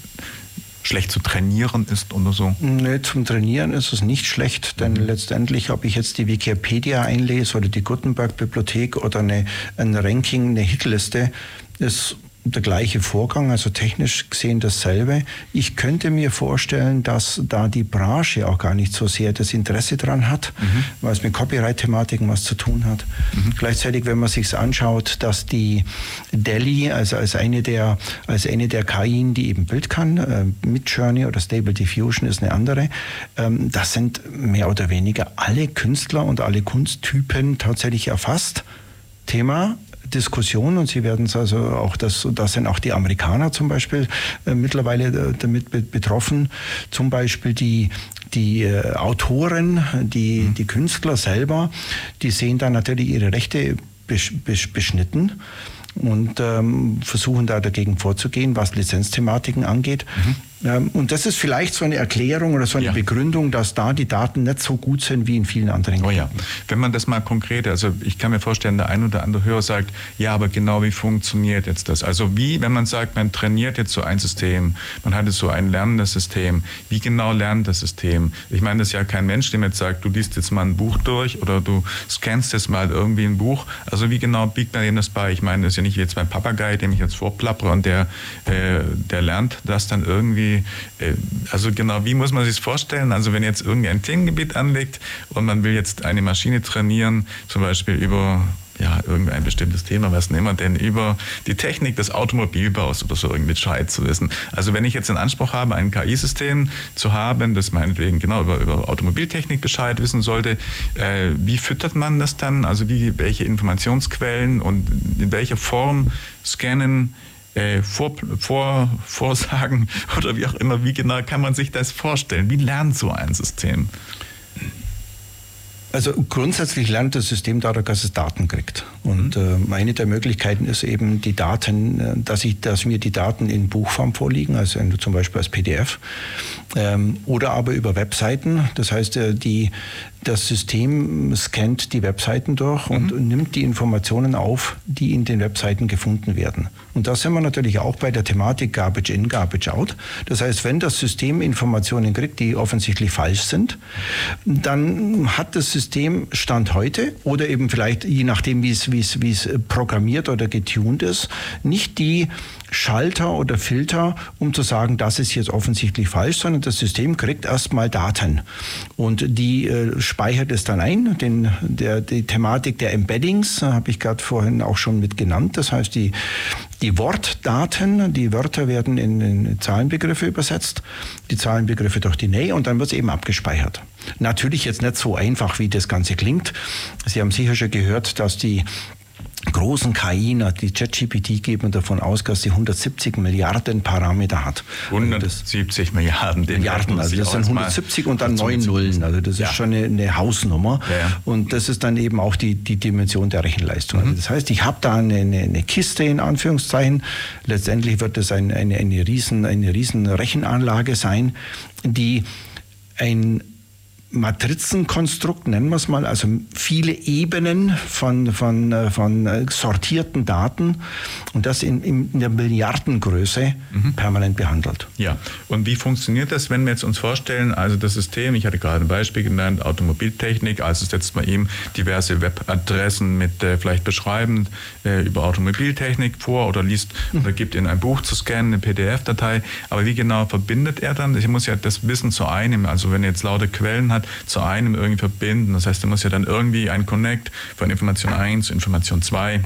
schlecht zu trainieren ist oder so?
Nee, zum Trainieren ist es nicht schlecht, denn mhm. letztendlich, ob ich jetzt die Wikipedia einlese oder die Gutenberg-Bibliothek oder eine, ein Ranking, eine Hitliste, ist der gleiche Vorgang, also technisch gesehen dasselbe. Ich könnte mir vorstellen, dass da die Branche auch gar nicht so sehr das Interesse dran hat, mhm. weil es mit Copyright-Thematiken was zu tun hat. Mhm. Gleichzeitig, wenn man sich anschaut, dass die Delhi, also als eine der, als eine der KI, die eben Bild kann, äh, mit Journey oder Stable Diffusion ist eine andere, ähm, das sind mehr oder weniger alle Künstler und alle Kunsttypen tatsächlich erfasst. Thema Diskussion und Sie werden es also auch, das, da sind auch die Amerikaner zum Beispiel äh, mittlerweile äh, damit be betroffen, zum Beispiel die, die äh, Autoren, die, mhm. die Künstler selber, die sehen da natürlich ihre Rechte besch besch beschnitten und ähm, versuchen da dagegen vorzugehen, was Lizenzthematiken angeht. Mhm. Ähm, und das ist vielleicht so eine Erklärung oder so eine ja. Begründung, dass da die Daten nicht so gut sind wie in vielen anderen
Gebieten. Oh ja. Wenn man das mal konkret, also ich kann mir vorstellen, der ein oder andere Hörer sagt, ja, aber genau wie funktioniert jetzt das? Also wie, wenn man sagt, man trainiert jetzt so ein System, man hat jetzt so ein lernendes System, wie genau lernt das System? Ich meine, das ist ja kein Mensch, der jetzt sagt, du liest jetzt mal ein Buch durch oder du scannst jetzt mal irgendwie ein Buch. Also wie genau biegt man dem das bei? Ich meine, das ist ja nicht jetzt mein Papagei, dem ich jetzt vorplappere und der, äh, der lernt das dann irgendwie irgendwie, äh, also genau, wie muss man sich das vorstellen? Also wenn jetzt irgendwie ein Themengebiet anlegt und man will jetzt eine Maschine trainieren, zum Beispiel über ja, irgendein bestimmtes Thema, was nehmen wir denn über die Technik des Automobilbaus oder so irgendwie Bescheid zu wissen. Also wenn ich jetzt den Anspruch habe, ein KI-System zu haben, das meinetwegen genau über, über Automobiltechnik Bescheid wissen sollte, äh, wie füttert man das dann? Also wie, welche Informationsquellen und in welcher Form scannen äh, vor, vor, Vorsagen oder wie auch immer, wie genau kann man sich das vorstellen? Wie lernt so ein System?
Also grundsätzlich lernt das System dadurch, dass es Daten kriegt. Und mhm. äh, eine der Möglichkeiten ist eben die Daten, äh, dass, ich, dass mir die Daten in Buchform vorliegen, also zum Beispiel als PDF, ähm, oder aber über Webseiten. Das heißt, äh, die, das System scannt die Webseiten durch und mhm. nimmt die Informationen auf, die in den Webseiten gefunden werden. Und da sind wir natürlich auch bei der Thematik Garbage in, Garbage out. Das heißt, wenn das System Informationen kriegt, die offensichtlich falsch sind, dann hat das System Stand heute oder eben vielleicht je nachdem, wie es, wie es, wie es programmiert oder getuned ist, nicht die Schalter oder Filter, um zu sagen, das ist jetzt offensichtlich falsch, sondern das System kriegt erstmal Daten und die äh, speichert es dann ein. Den, der, die Thematik der Embeddings äh, habe ich gerade vorhin auch schon mit genannt. Das heißt, die, die Wortdaten, die Wörter werden in, in Zahlenbegriffe übersetzt, die Zahlenbegriffe durch die Nähe und dann wird es eben abgespeichert. Natürlich jetzt nicht so einfach, wie das Ganze klingt. Sie haben sicher schon gehört, dass die großen KI, die ChatGPT geben davon aus, dass sie 170 Milliarden Parameter hat.
170 Milliarden.
Milliarden, also das sind 170 und dann neun Nullen. Also das ja. ist schon eine, eine Hausnummer. Ja, ja. Und das ist dann eben auch die, die Dimension der Rechenleistung. Also mhm. Also das heißt, ich habe da eine, eine, eine, Kiste in Anführungszeichen. Letztendlich wird das ein, eine, eine, riesen, eine riesen Rechenanlage sein, die ein Matrizenkonstrukt, nennen wir es mal, also viele Ebenen von, von, äh, von äh, sortierten Daten und das in, in der Milliardengröße mhm. permanent behandelt.
Ja, und wie funktioniert das, wenn wir jetzt uns vorstellen, also das System, ich hatte gerade ein Beispiel genannt, Automobiltechnik, also setzt man ihm diverse Webadressen mit äh, vielleicht beschreibend äh, über Automobiltechnik vor oder liest mhm. oder gibt in ein Buch zu scannen, eine PDF-Datei, aber wie genau verbindet er dann? Ich muss ja das Wissen zu einem, also wenn jetzt laute Quellen hat, hat, zu einem irgendwie verbinden. Das heißt, du musst ja dann irgendwie ein Connect von Information 1 zu Information 2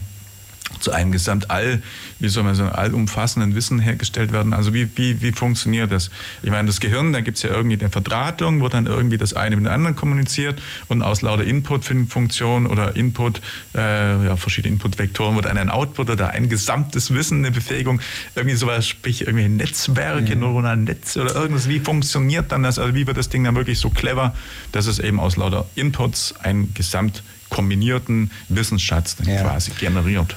zu einem Gesamtall, wie soll man sagen, allumfassenden Wissen hergestellt werden. Also wie, wie, wie funktioniert das? Ich meine, das Gehirn, da gibt es ja irgendwie eine Verdrahtung, wo dann irgendwie das eine mit dem anderen kommuniziert und aus lauter Input-Funktion oder Input, äh, ja, verschiedene Input-Vektoren wird ein Output oder ein gesamtes Wissen, eine Befähigung, irgendwie sowas, sprich irgendwie Netzwerke, ja. neuronale Netze oder irgendwas. Wie funktioniert dann das? Also wie wird das Ding dann wirklich so clever, dass es eben aus lauter Inputs einen gesamt kombinierten Wissensschatz ja. quasi generiert?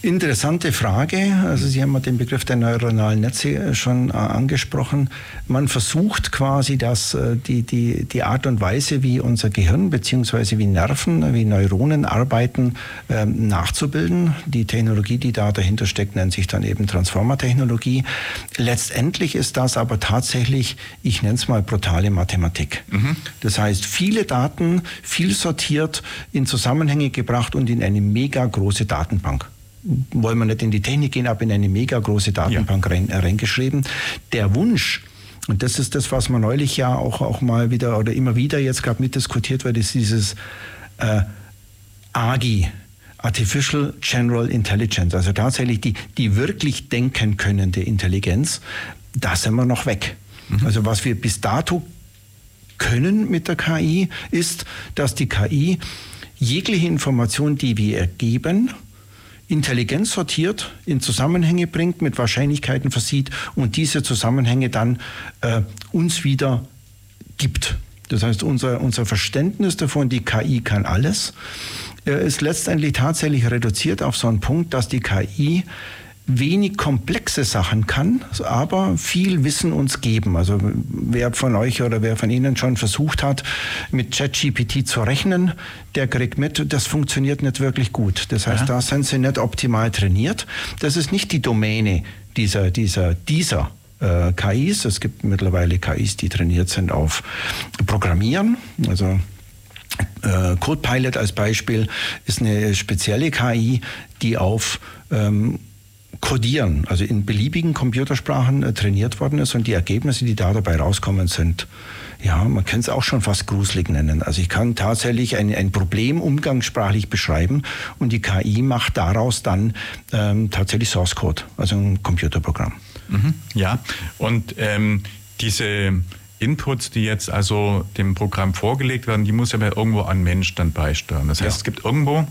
Interessante Frage. Also Sie haben ja den Begriff der neuronalen Netze schon äh, angesprochen. Man versucht quasi, dass äh, die, die, die Art und Weise, wie unser Gehirn bzw. wie Nerven, wie Neuronen arbeiten, ähm, nachzubilden. Die Technologie, die da dahinter steckt, nennt sich dann eben Transformer-Technologie. Letztendlich ist das aber tatsächlich, ich nenne es mal brutale Mathematik. Mhm. Das heißt, viele Daten, viel sortiert, in Zusammenhänge gebracht und in eine mega große Datenbank wollen wir nicht in die Technik gehen, aber in eine mega große Datenbank ja. rein, reingeschrieben. Der Wunsch, und das ist das, was man neulich ja auch, auch mal wieder oder immer wieder jetzt gerade mitdiskutiert wird, ist dieses äh, AGI, Artificial General Intelligence, also tatsächlich die, die wirklich denken könnende Intelligenz, da sind wir noch weg. Mhm. Also was wir bis dato können mit der KI, ist, dass die KI jegliche Information, die wir ergeben, Intelligenz sortiert, in Zusammenhänge bringt, mit Wahrscheinlichkeiten versieht und diese Zusammenhänge dann äh, uns wieder gibt. Das heißt, unser, unser Verständnis davon, die KI kann alles, äh, ist letztendlich tatsächlich reduziert auf so einen Punkt, dass die KI wenig komplexe Sachen kann, aber viel Wissen uns geben. Also wer von euch oder wer von Ihnen schon versucht hat, mit ChatGPT zu rechnen, der kriegt mit, das funktioniert nicht wirklich gut. Das heißt, ja. da sind sie nicht optimal trainiert. Das ist nicht die Domäne dieser, dieser, dieser äh, KIs. Es gibt mittlerweile KIs, die trainiert sind auf Programmieren. Also äh, CodePilot als Beispiel ist eine spezielle KI, die auf ähm, Codieren, also in beliebigen Computersprachen äh, trainiert worden ist und die Ergebnisse, die da dabei rauskommen, sind, ja, man kann es auch schon fast gruselig nennen. Also ich kann tatsächlich ein, ein Problem umgangssprachlich beschreiben und die KI macht daraus dann ähm, tatsächlich Source Code, also ein Computerprogramm.
Mhm, ja, und ähm, diese Inputs, die jetzt also dem Programm vorgelegt werden, die muss ja irgendwo ein Mensch dann beisteuern. Das heißt, ja. es gibt irgendwo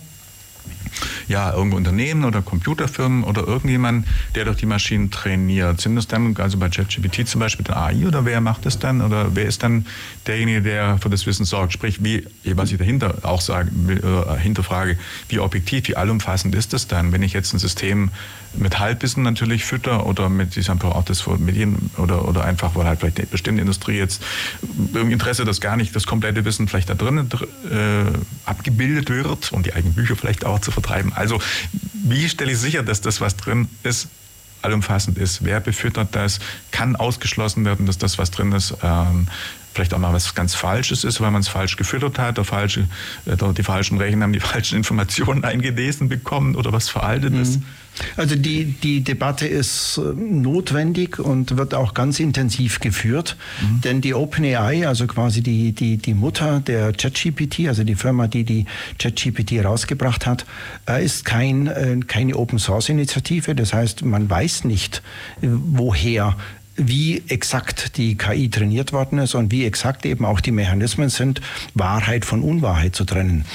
ja, irgendwo Unternehmen oder Computerfirmen oder irgendjemand, der durch die Maschinen trainiert. Sind das dann, also bei ChatGPT zum Beispiel, der AI oder wer macht das dann? Oder wer ist dann derjenige, der für das Wissen sorgt? Sprich, wie, was ich dahinter auch will, äh, hinterfrage, wie objektiv, wie allumfassend ist das dann, wenn ich jetzt ein System mit Halbwissen natürlich fütter oder mit diesem auch das Medien oder, oder einfach, weil halt vielleicht eine bestimmte Industrie jetzt im Interesse, dass gar nicht das komplette Wissen vielleicht da drin äh, abgebildet wird und die eigenen Bücher vielleicht auch zu vertreiben. Also wie stelle ich sicher, dass das, was drin ist, allumfassend ist? Wer befüttert das? Kann ausgeschlossen werden, dass das, was drin ist, ähm, vielleicht auch mal was ganz Falsches ist, weil man es falsch gefüttert hat, der falsche, äh, die falschen Rechner haben die falschen Informationen eingelesen bekommen oder was veraltet mhm. ist.
Also die, die Debatte ist äh, notwendig und wird auch ganz intensiv geführt, mhm. denn die OpenAI, also quasi die, die, die Mutter der ChatGPT, also die Firma, die die ChatGPT rausgebracht hat, äh, ist kein, keine Open-Source-Initiative. Das heißt, man weiß nicht, woher wie exakt die KI trainiert worden ist und wie exakt eben auch die Mechanismen sind, Wahrheit von Unwahrheit zu trennen.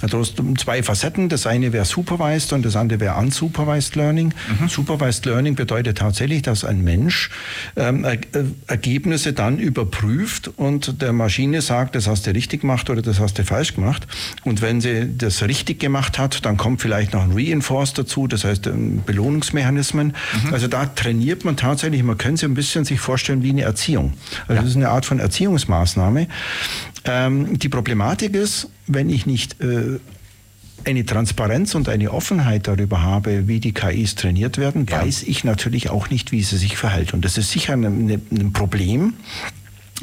Also zwei Facetten. Das eine wäre Supervised und das andere wäre Unsupervised Learning. Mhm. Supervised Learning bedeutet tatsächlich, dass ein Mensch ähm, er Ergebnisse dann überprüft und der Maschine sagt, das hast du richtig gemacht oder das hast du falsch gemacht. Und wenn sie das richtig gemacht hat, dann kommt vielleicht noch ein Reinforce dazu, das heißt ähm, Belohnungsmechanismen. Mhm. Also da trainiert man tatsächlich, man könnte sich ein bisschen bisschen sich vorstellen wie eine Erziehung. Also ja. das ist eine Art von Erziehungsmaßnahme. Ähm, die Problematik ist, wenn ich nicht äh, eine Transparenz und eine Offenheit darüber habe, wie die KIs trainiert werden, ja. weiß ich natürlich auch nicht, wie sie sich verhält. Und das ist sicher ein, ein Problem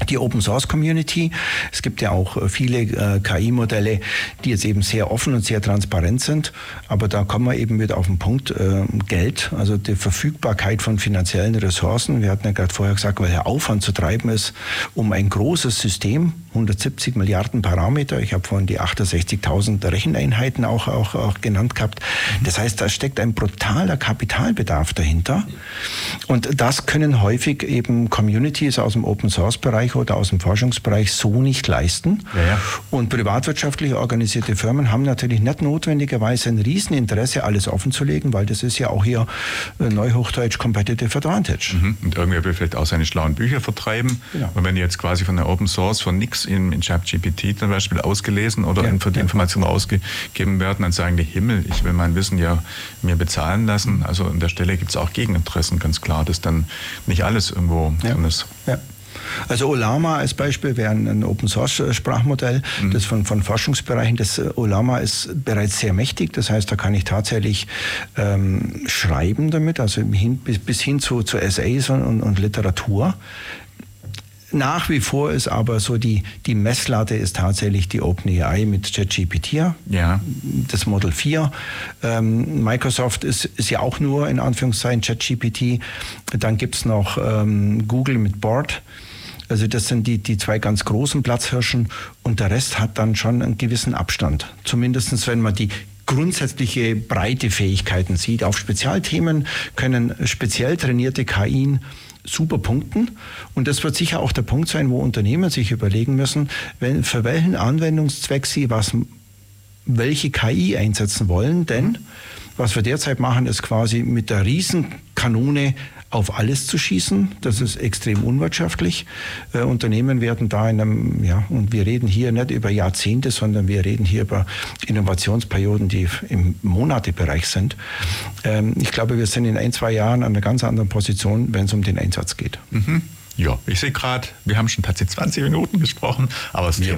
die Open Source Community. Es gibt ja auch äh, viele äh, KI-Modelle, die jetzt eben sehr offen und sehr transparent sind. Aber da kommen wir eben wieder auf den Punkt äh, Geld, also die Verfügbarkeit von finanziellen Ressourcen. Wir hatten ja gerade vorher gesagt, weil der Aufwand zu treiben ist, um ein großes System 170 Milliarden Parameter. Ich habe vorhin die 68.000 Recheneinheiten auch, auch, auch genannt gehabt. Das heißt, da steckt ein brutaler Kapitalbedarf dahinter. Und das können häufig eben Communities aus dem Open Source Bereich oder aus dem Forschungsbereich so nicht leisten. Ja, ja. Und privatwirtschaftlich organisierte Firmen haben natürlich nicht notwendigerweise ein Rieseninteresse, alles offenzulegen, weil das ist ja auch hier äh, Neuhochdeutsch Competitive Advantage.
Mhm. Und irgendwer will vielleicht auch seine schlauen Bücher vertreiben. Genau. Und wenn jetzt quasi von der Open Source von nix in, in ChatGPT zum Beispiel ausgelesen oder ja, für die ja. Informationen ausgegeben werden, dann sagen die Himmel, ich will mein Wissen ja mir bezahlen lassen. Also an der Stelle gibt es auch Gegeninteressen, ganz klar, dass dann nicht alles irgendwo ja. drin ist.
Ja. Also Olama als Beispiel wäre ein Open Source Sprachmodell, mhm. das von, von Forschungsbereichen. Das äh, Olama ist bereits sehr mächtig. Das heißt, da kann ich tatsächlich ähm, schreiben damit, also hin, bis, bis hin zu, zu Essays und, und, und Literatur. Nach wie vor ist aber so die, die Messlatte ist tatsächlich die OpenAI mit ChatGPT, ja. das Model 4. Ähm, Microsoft ist, ist ja auch nur in Anführungszeichen ChatGPT. Dann gibt es noch ähm, Google mit Board. Also das sind die, die zwei ganz großen Platzhirschen und der Rest hat dann schon einen gewissen Abstand. Zumindest wenn man die grundsätzliche breite Fähigkeiten sieht. Auf Spezialthemen können speziell trainierte KIen super punkten. Und das wird sicher auch der Punkt sein, wo Unternehmen sich überlegen müssen, wenn, für welchen Anwendungszweck sie was, welche KI einsetzen wollen. Denn was wir derzeit machen, ist quasi mit der Riesenkanone auf alles zu schießen. Das ist extrem unwirtschaftlich. Äh, Unternehmen werden da in einem, ja, und wir reden hier nicht über Jahrzehnte, sondern wir reden hier über Innovationsperioden, die im Monatebereich sind. Ähm, ich glaube, wir sind in ein, zwei Jahren an einer ganz anderen Position, wenn es um den Einsatz geht.
Mhm. Ja, ich sehe gerade, wir haben schon tatsächlich 20 Minuten gesprochen, aber es
ist,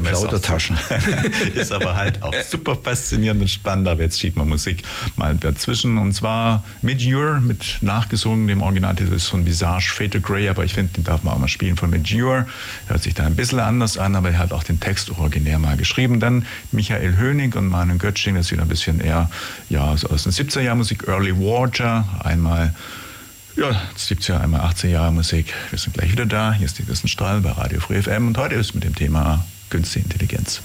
Taschen.
ist aber halt auch super faszinierend und spannend. Aber jetzt schiebt man Musik mal dazwischen. Und zwar Midure mit nachgesungen, dem Originaltitel ist von Visage Fatal Grey, aber ich finde, den darf man auch mal spielen von Midure. Hört sich da ein bisschen anders an, aber er hat auch den Text originär mal geschrieben. Dann Michael Hönig und Manu Götsching, das ist wieder ein bisschen eher ja, aus den 70er Jahren Musik, Early Water, einmal ja, 70er, einmal 18 Jahre Musik. Wir sind gleich wieder da. Hier ist die Wissensstrahl bei Radio Free FM und heute ist mit dem Thema Künstliche Intelligenz.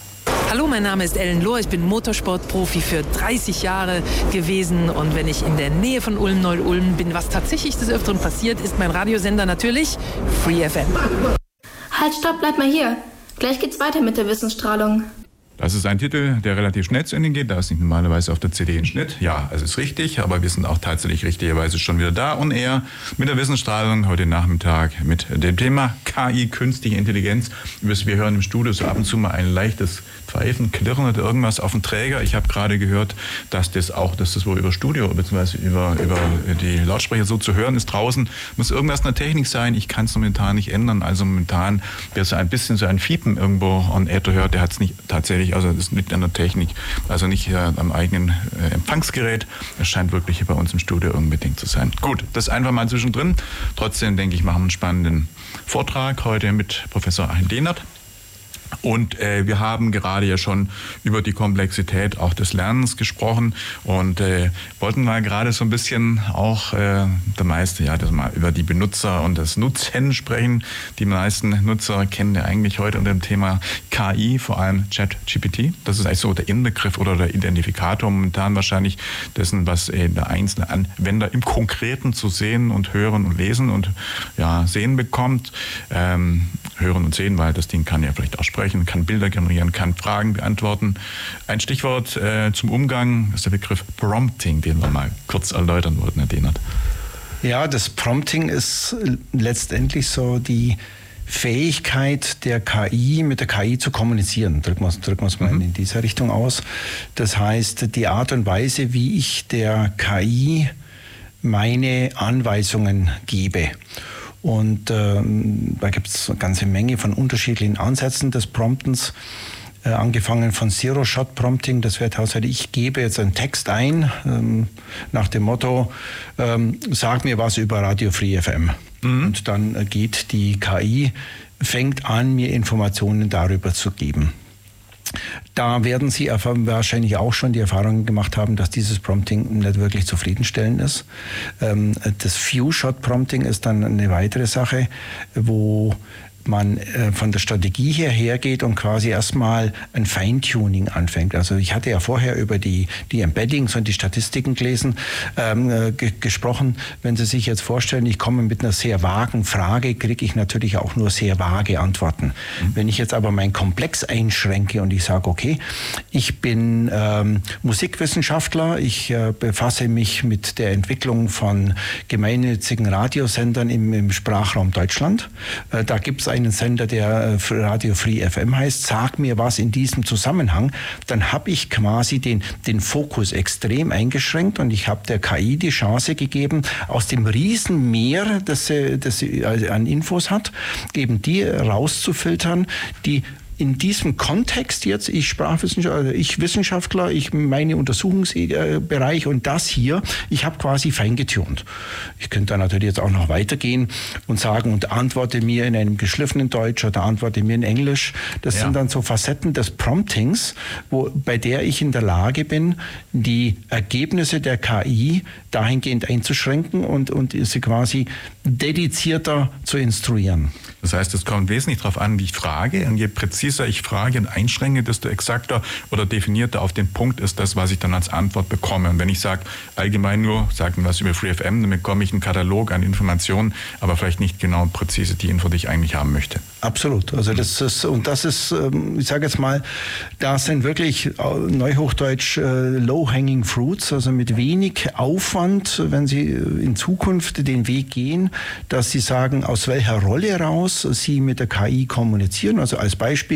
Hallo, mein Name ist Ellen Lohr. Ich bin Motorsportprofi für 30 Jahre gewesen. Und wenn ich in der Nähe von Ulm-Neu-Ulm bin, was tatsächlich des Öfteren passiert, ist mein Radiosender natürlich Free FM.
Halt, stopp, bleib mal hier. Gleich geht's weiter mit der Wissensstrahlung.
Das ist ein Titel, der relativ schnell zu Ende geht. Da ist nicht normalerweise auf der CD ein Schnitt. Ja, es ist richtig, aber wir sind auch tatsächlich richtigerweise schon wieder da und eher mit der Wissensstrahlung heute Nachmittag mit dem Thema KI, künstliche Intelligenz. Wir hören im Studio so ab und zu mal ein leichtes Pfeifen, Klirren oder irgendwas auf dem Träger. Ich habe gerade gehört, dass das auch, dass das wohl über Studio bzw. Über, über die Lautsprecher so zu hören ist draußen. Muss irgendwas in der Technik sein. Ich kann es momentan nicht ändern. Also momentan, wer so ein bisschen so ein Fiepen irgendwo on Ether hört, der hat es nicht tatsächlich, also das liegt an der Technik, also nicht äh, am eigenen äh, Empfangsgerät. Es scheint wirklich bei uns im Studio unbedingt zu sein. Gut, das einfach mal zwischendrin. Trotzdem denke ich, machen wir einen spannenden Vortrag heute mit Professor Achim Dehnert. Und äh, wir haben gerade ja schon über die Komplexität auch des Lernens gesprochen und äh, wollten mal gerade so ein bisschen auch äh, der meiste ja das mal über die Benutzer und das Nutzen sprechen. Die meisten Nutzer kennen ja eigentlich heute unter dem Thema KI, vor allem ChatGPT. Das ist eigentlich so der Inbegriff oder der Identifikator momentan wahrscheinlich dessen, was äh, der einzelne Anwender im Konkreten zu sehen und hören und lesen und ja sehen bekommt. Ähm, hören und sehen, weil das Ding kann ja vielleicht auch sprechen, kann Bilder generieren, kann Fragen beantworten. Ein Stichwort äh, zum Umgang ist der Begriff Prompting, den wir mal kurz erläutern wollten, Herr Dehnert.
Ja, das Prompting ist letztendlich so die Fähigkeit der KI, mit der KI zu kommunizieren. Drücken wir, drücken wir es mal mhm. in dieser Richtung aus. Das heißt, die Art und Weise, wie ich der KI meine Anweisungen gebe. Und ähm, da gibt es eine ganze Menge von unterschiedlichen Ansätzen des Promptens. Äh, angefangen von Zero-Shot-Prompting, das wäre tatsächlich, ich gebe jetzt einen Text ein, ähm, nach dem Motto, ähm, sag mir was über Radio Free FM. Mhm. Und dann äh, geht die KI, fängt an, mir Informationen darüber zu geben. Da werden Sie wahrscheinlich auch schon die Erfahrung gemacht haben, dass dieses Prompting nicht wirklich zufriedenstellend ist. Ähm, das Few-Shot-Prompting ist dann eine weitere Sache, wo man äh, von der Strategie her hergeht und quasi erstmal ein Feintuning anfängt. Also ich hatte ja vorher über die, die Embeddings und die Statistiken gelesen, ähm, äh, gesprochen. Wenn Sie sich jetzt vorstellen, ich komme mit einer sehr vagen Frage, kriege ich natürlich auch nur sehr vage Antworten. Mhm. Wenn ich jetzt aber meinen Komplex einschränke und ich sage, okay, ich bin ähm, Musikwissenschaftler, ich äh, befasse mich mit der Entwicklung von gemeinnützigen Radiosendern im, im Sprachraum Deutschland. Äh, da gibt es einen Sender, der äh, Radio Free FM heißt, sag mir was in diesem Zusammenhang, dann habe ich quasi den, den Fokus extrem eingeschränkt und ich habe der KI die Chance gegeben, aus dem Riesenmeer, das sie, das sie an Infos hat, eben die rauszufiltern, die in diesem Kontext jetzt, ich Sprachwissenschaftler, also ich Wissenschaftler, ich meine Untersuchungsbereich und das hier, ich habe quasi feingetunt. Ich könnte da natürlich jetzt auch noch weitergehen und sagen und antworte mir in einem geschliffenen Deutsch oder antworte mir in Englisch. Das ja. sind dann so Facetten des Promptings, wo, bei der ich in der Lage bin, die Ergebnisse der KI dahingehend einzuschränken und, und sie quasi dedizierter zu instruieren.
Das heißt, es kommt wesentlich darauf an, wie ich frage. Und je präziser ich frage und einschränke, desto exakter oder definierter auf den Punkt ist das, was ich dann als Antwort bekomme. Und wenn ich sage, allgemein nur, sagen was über FreeFM, dann bekomme ich einen Katalog an Informationen, aber vielleicht nicht genau präzise die Info, die ich eigentlich haben möchte.
Absolut. Also das ist, und das ist, ähm, ich sage jetzt mal, da sind wirklich äh, Neuhochdeutsch äh, low-hanging fruits, also mit wenig Aufwand, wenn Sie in Zukunft den Weg gehen, dass Sie sagen, aus welcher Rolle raus Sie mit der KI kommunizieren. Also als Beispiel,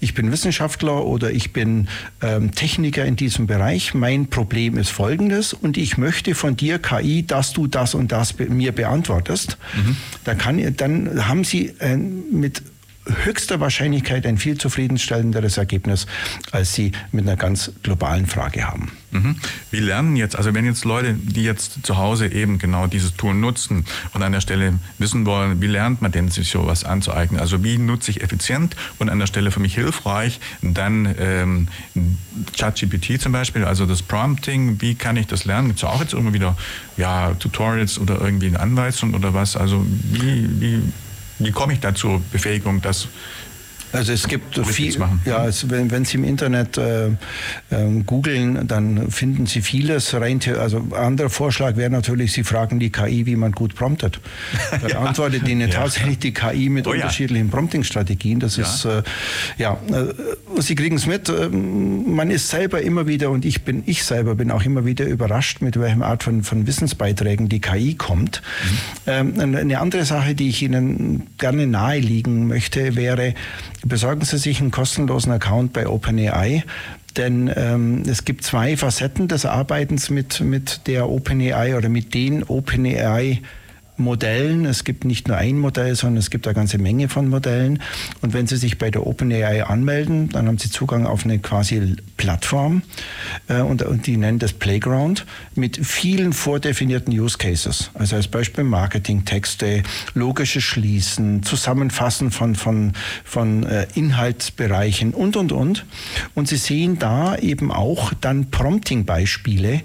ich bin Wissenschaftler oder ich bin ähm, Techniker in diesem Bereich. Mein Problem ist folgendes und ich möchte von dir KI, dass du das und das mir beantwortest. Mhm. Dann, kann, dann haben Sie äh, mit höchster Wahrscheinlichkeit ein viel zufriedenstellenderes Ergebnis, als Sie mit einer ganz globalen Frage haben.
Mhm. Wie lernen jetzt, also wenn jetzt Leute, die jetzt zu Hause eben genau dieses Tool nutzen und an der Stelle wissen wollen, wie lernt man denn sich sowas anzueignen? Also wie nutze ich effizient und an der Stelle für mich hilfreich dann ähm, ChatGPT zum Beispiel, also das Prompting, wie kann ich das lernen? Gibt es auch jetzt immer wieder ja, Tutorials oder irgendwie Anweisungen oder was? Also wie, wie wie komme ich dazu, Befähigung, das
also es gibt viel, ja, es, wenn, wenn, Sie im Internet äh, äh, googeln, dann finden Sie vieles. Rein, also ein anderer Vorschlag wäre natürlich, Sie fragen die KI, wie man gut promptet. Dann ja. antwortet Ihnen ja. tatsächlich die KI mit oh, unterschiedlichen ja. Prompting-Strategien. Das ist äh, ja, äh, Sie kriegen es mit. Ähm, man ist selber immer wieder und ich bin, ich selber bin auch immer wieder überrascht, mit welchem Art von, von Wissensbeiträgen die KI kommt. Mhm. Ähm, eine andere Sache, die ich Ihnen gerne nahelegen möchte, wäre besorgen Sie sich einen kostenlosen Account bei OpenAI. Denn ähm, es gibt zwei Facetten des Arbeitens mit, mit der OpenAI oder mit den OpenAI Modellen. Es gibt nicht nur ein Modell, sondern es gibt eine ganze Menge von Modellen. Und wenn Sie sich bei der OpenAI anmelden, dann haben Sie Zugang auf eine quasi Plattform äh, und, und die nennen das Playground mit vielen vordefinierten Use Cases. Also als Beispiel Marketing-Texte, logisches Schließen, Zusammenfassen von, von, von äh, Inhaltsbereichen und, und, und. Und Sie sehen da eben auch dann Prompting-Beispiele,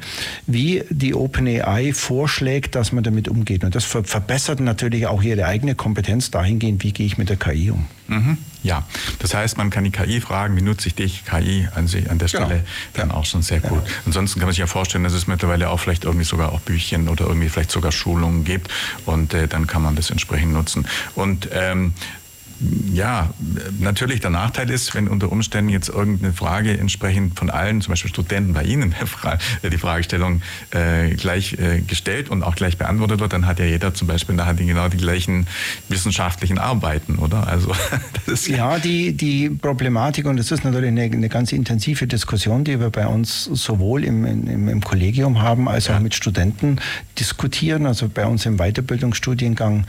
wie die OpenAI vorschlägt, dass man damit umgeht. Und das verbessert natürlich auch ihre eigene Kompetenz dahingehend, wie gehe ich mit der KI um.
Mhm. Ja, das heißt, man kann die KI fragen, wie nutze ich dich, KI an, sich, an der genau. Stelle genau. dann ja. auch schon sehr gut. Ja. Ansonsten kann man sich ja vorstellen, dass es mittlerweile auch vielleicht irgendwie sogar auch Büchchen oder irgendwie vielleicht sogar Schulungen gibt und äh, dann kann man das entsprechend nutzen. Und ähm, ja, natürlich der Nachteil ist, wenn unter Umständen jetzt irgendeine Frage entsprechend von allen, zum Beispiel Studenten bei Ihnen, die Fragestellung äh, gleich äh, gestellt und auch gleich beantwortet wird, dann hat ja jeder zum Beispiel nachher die, genau die gleichen wissenschaftlichen Arbeiten, oder?
Also das ist ja, die, die Problematik, und das ist natürlich eine, eine ganz intensive Diskussion, die wir bei uns sowohl im, im, im Kollegium haben, als auch mit Studenten diskutieren. Also bei uns im Weiterbildungsstudiengang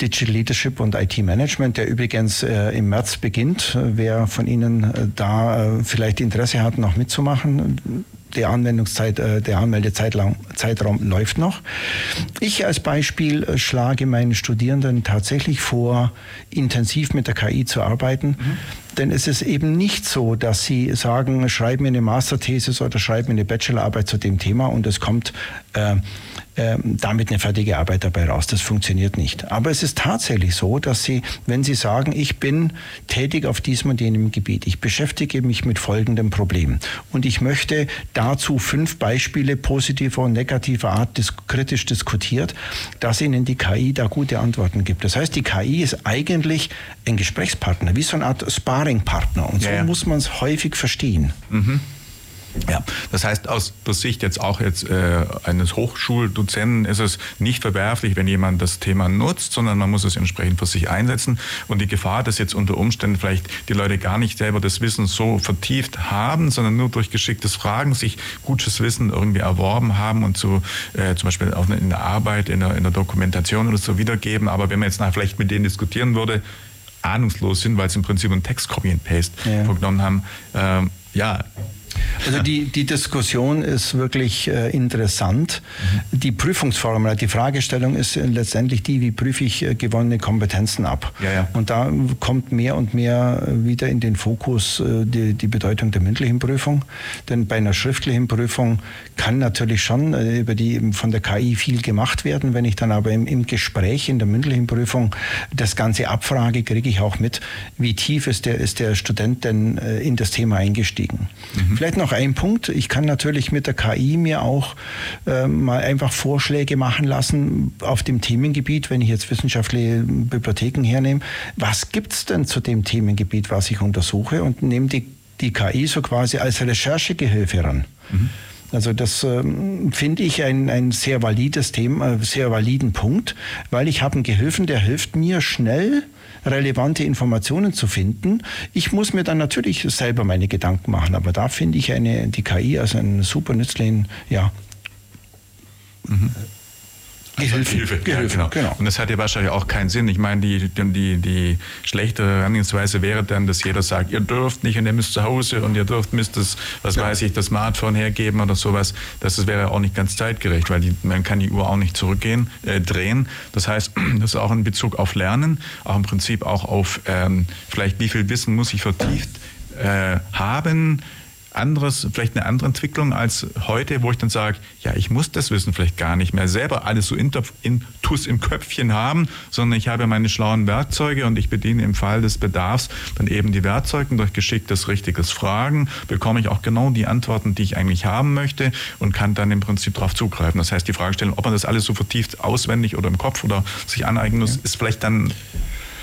Digital Leadership und IT Management, der übrigens äh, im März beginnt. Wer von Ihnen äh, da äh, vielleicht Interesse hat, noch mitzumachen, der Anwendungszeit, äh, der Anmeldezeitraum läuft noch. Ich als Beispiel äh, schlage meinen Studierenden tatsächlich vor, intensiv mit der KI zu arbeiten. Mhm. Denn es ist eben nicht so, dass sie sagen, schreib mir eine Masterthesis oder schreib mir eine Bachelorarbeit zu dem Thema und es kommt äh, damit eine fertige Arbeit dabei raus. Das funktioniert nicht. Aber es ist tatsächlich so, dass Sie, wenn Sie sagen, ich bin tätig auf diesem und jenem Gebiet, ich beschäftige mich mit folgendem Problem und ich möchte dazu fünf Beispiele positiver und negativer Art dis kritisch diskutiert, dass Ihnen die KI da gute Antworten gibt. Das heißt, die KI ist eigentlich ein Gesprächspartner, wie so eine Art Sparringpartner. Und so
Ja, ja.
muss man es häufig verstehen.
Ja, das heißt, aus der Sicht jetzt auch jetzt äh, eines Hochschuldozenten ist es nicht verwerflich, wenn jemand das Thema nutzt, sondern man muss es entsprechend für sich einsetzen. Und die Gefahr, dass jetzt unter Umständen vielleicht die Leute gar nicht selber das Wissen so vertieft haben, sondern nur durch geschicktes Fragen sich gutes Wissen irgendwie erworben haben und so äh, zum Beispiel auch in der Arbeit, in der, in der Dokumentation oder so wiedergeben. Aber wenn man jetzt nachher vielleicht mit denen diskutieren würde, ahnungslos sind, weil sie im Prinzip einen Text Copy and Paste
Ja.
vorgenommen haben, ähm, ja,
Also die, die Diskussion ist wirklich äh, interessant. Die Prüfungsformel, die Fragestellung ist äh, letztendlich die, wie prüfe ich äh, gewonnene Kompetenzen ab.
Ja, ja.
Und da kommt mehr und mehr äh, wieder in den Fokus äh, die, die Bedeutung der mündlichen Prüfung. Denn bei einer schriftlichen Prüfung kann natürlich schon äh, über die von der KI viel gemacht werden. Wenn ich dann aber im, im Gespräch in der mündlichen Prüfung das Ganze abfrage, kriege ich auch mit, wie tief ist der, ist der Student denn in das Thema eingestiegen. Vielleicht noch ein Punkt. Ich kann natürlich mit der KI mir auch äh, mal einfach Vorschläge machen lassen auf dem Themengebiet, wenn ich jetzt wissenschaftliche Bibliotheken hernehme. Was gibt es denn zu dem Themengebiet, was ich untersuche und nehme die, die KI so quasi als Recherchegehilfe ran. Also das ähm, finde ich ein, ein sehr valides Thema, äh, sehr validen Punkt, weil ich habe einen Gehilfen, der hilft mir schnell relevante Informationen zu finden. Ich muss mir dann natürlich selber meine Gedanken machen, aber da finde ich eine, die KI als einen super nützlichen, ja, Gehilfen.
Hilfe.
Gehilfen,
ja, genau.
genau.
Und das hat ja wahrscheinlich auch keinen Sinn. Ich meine, die, die, die schlechte Herangehensweise wäre dann, dass jeder sagt, ihr dürft nicht und ihr müsst zu Hause und ihr dürft, müsst das, was weiß ich, das Smartphone hergeben oder sowas. Das wäre auch nicht ganz zeitgerecht, weil die, man kann die Uhr auch nicht zurückgehen, äh, drehen. Das heißt, das ist auch in Bezug auf Lernen, auch im Prinzip auch auf ähm, vielleicht wie viel Wissen muss ich vertieft äh, haben, anderes, vielleicht eine andere Entwicklung als heute, wo ich dann sage, ja, ich muss das Wissen vielleicht gar nicht mehr selber alles so intus im Köpfchen haben, sondern ich habe meine schlauen Werkzeuge und ich bediene im Fall des Bedarfs dann eben die Werkzeuge und durch geschicktes, richtiges Fragen bekomme ich auch genau die Antworten, die ich eigentlich haben möchte und kann dann im Prinzip darauf zugreifen. Das heißt, die Fragestellung, ob man das alles so vertieft auswendig oder im Kopf oder sich aneignen muss, ist vielleicht dann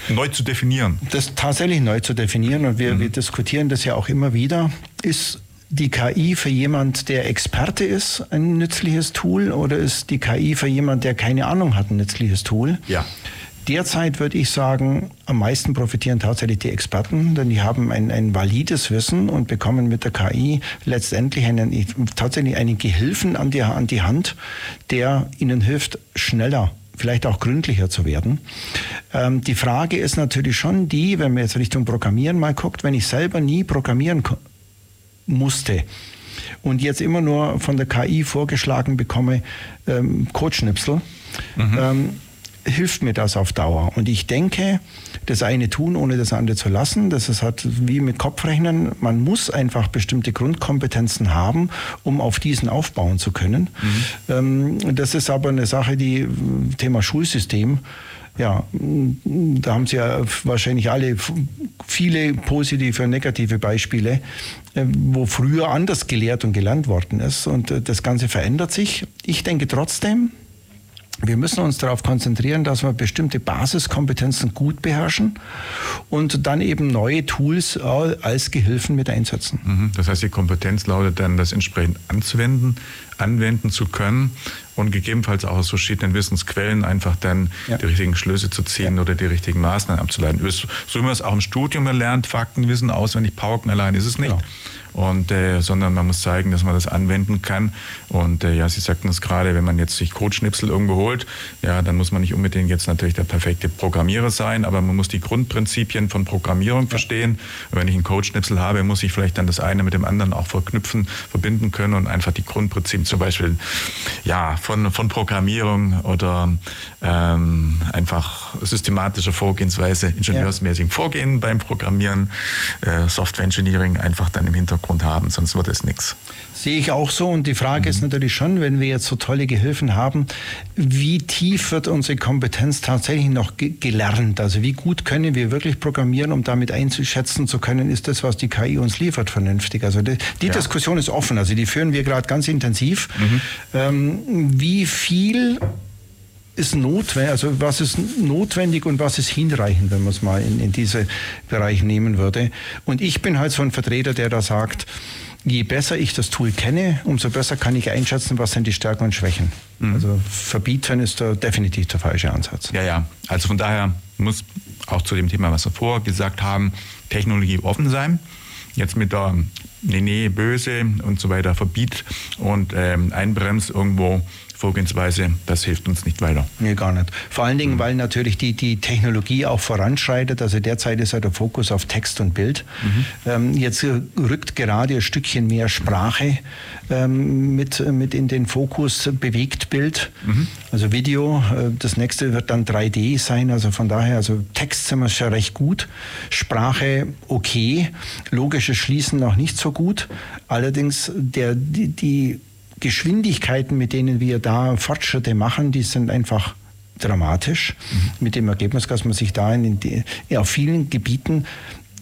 neu zu definieren.
das tatsächlich neu zu definieren und wir, wir diskutieren das ja auch immer wieder, ist die KI für jemand, der Experte ist, ein nützliches Tool oder ist die KI für jemand, der keine Ahnung hat, ein nützliches Tool?
Ja.
Derzeit würde ich sagen, am meisten profitieren tatsächlich die Experten, denn die haben ein, ein valides Wissen und bekommen mit der KI letztendlich einen, tatsächlich einen Gehilfen an die, an die Hand, der ihnen hilft, schneller vielleicht auch gründlicher zu werden. Ähm, die Frage ist natürlich schon die, wenn man jetzt Richtung Programmieren mal guckt, wenn ich selber nie programmieren musste und jetzt immer nur von der KI vorgeschlagen bekomme, ähm, Codeschnipsel, ähm, hilft mir das auf Dauer. Und ich denke, das eine tun, ohne das andere zu lassen, das ist halt wie mit Kopfrechnen. Man muss einfach bestimmte Grundkompetenzen haben, um auf diesen aufbauen zu können. Ähm, das ist aber eine Sache, die Thema Schulsystem. Ja, da haben Sie ja wahrscheinlich alle viele positive und negative Beispiele, äh, wo früher anders gelehrt und gelernt worden ist. Und äh, das Ganze verändert sich. Ich denke trotzdem, wir müssen uns darauf konzentrieren, dass wir bestimmte Basiskompetenzen gut beherrschen und dann eben neue Tools äh, als Gehilfen mit einsetzen.
Mhm. Das heißt, die Kompetenz lautet dann, das entsprechend anzuwenden, anwenden zu können und gegebenenfalls auch aus verschiedenen Wissensquellen einfach dann
Ja.
die richtigen Schlüsse zu ziehen oder die richtigen Maßnahmen abzuleiten. So wie man es auch im Studium erlernt, Faktenwissen auswendig pauken allein ist es nicht.
Genau.
Und, äh, sondern man muss zeigen, dass man das anwenden kann. Und äh, ja, Sie sagten es gerade, wenn man jetzt sich Codeschnipsel irgendwo holt, ja, dann muss man nicht unbedingt jetzt natürlich der perfekte Programmierer sein, aber man muss die Grundprinzipien von Programmierung verstehen. Und wenn ich einen Codeschnipsel habe, muss ich vielleicht dann das eine mit dem anderen auch verknüpfen, verbinden können und einfach die Grundprinzipien, zum Beispiel, ja, von, von Programmierung oder ähm, einfach systematischer Vorgehensweise, ingenieursmäßigen Vorgehen beim Programmieren, äh, Software Engineering einfach dann im Hintergrund haben, sonst wird es nichts.
Sehe ich auch so. Und die Frage mhm. ist natürlich schon, wenn wir jetzt so tolle Gehilfen haben, wie tief wird unsere Kompetenz tatsächlich noch ge gelernt? Also wie gut können wir wirklich programmieren, um damit einzuschätzen zu können, ist das, was die KI uns liefert, vernünftig? Also die, die ja. Diskussion ist offen. Also die führen wir gerade ganz intensiv. Mhm. Ähm, wie viel ist notwendig, also was ist notwendig und was ist hinreichend, wenn man es mal in, in diese Bereiche nehmen würde. Und ich bin halt so ein Vertreter, der da sagt, je besser ich das Tool kenne, umso besser kann ich einschätzen, was sind die Stärken und Schwächen. Mhm. Also verbieten ist da definitiv der falsche Ansatz.
Ja, ja. Also von daher muss auch zu dem Thema, was wir vorher gesagt haben, Technologie offen sein. Jetzt mit der Nee, nee, böse und so weiter verbiet und ähm, einbremst irgendwo Vorgehensweise, das hilft uns nicht weiter.
Nee, gar nicht. Vor allen Dingen, mhm. weil natürlich die, die Technologie auch voranschreitet. Also derzeit ist ja der Fokus auf Text und Bild. Mhm. Ähm, jetzt rückt gerade ein Stückchen mehr Sprache ähm, mit, mit in den Fokus, bewegt Bild, mhm. also Video. Äh, das nächste wird dann 3D sein. Also von daher, also Text sind wir schon recht gut. Sprache okay. Logisches Schließen noch nicht so gut. Allerdings der, die, die Geschwindigkeiten, mit denen wir da Fortschritte machen, die sind einfach dramatisch. Mhm. Mit dem Ergebnis, dass man sich da in die, ja, auf vielen Gebieten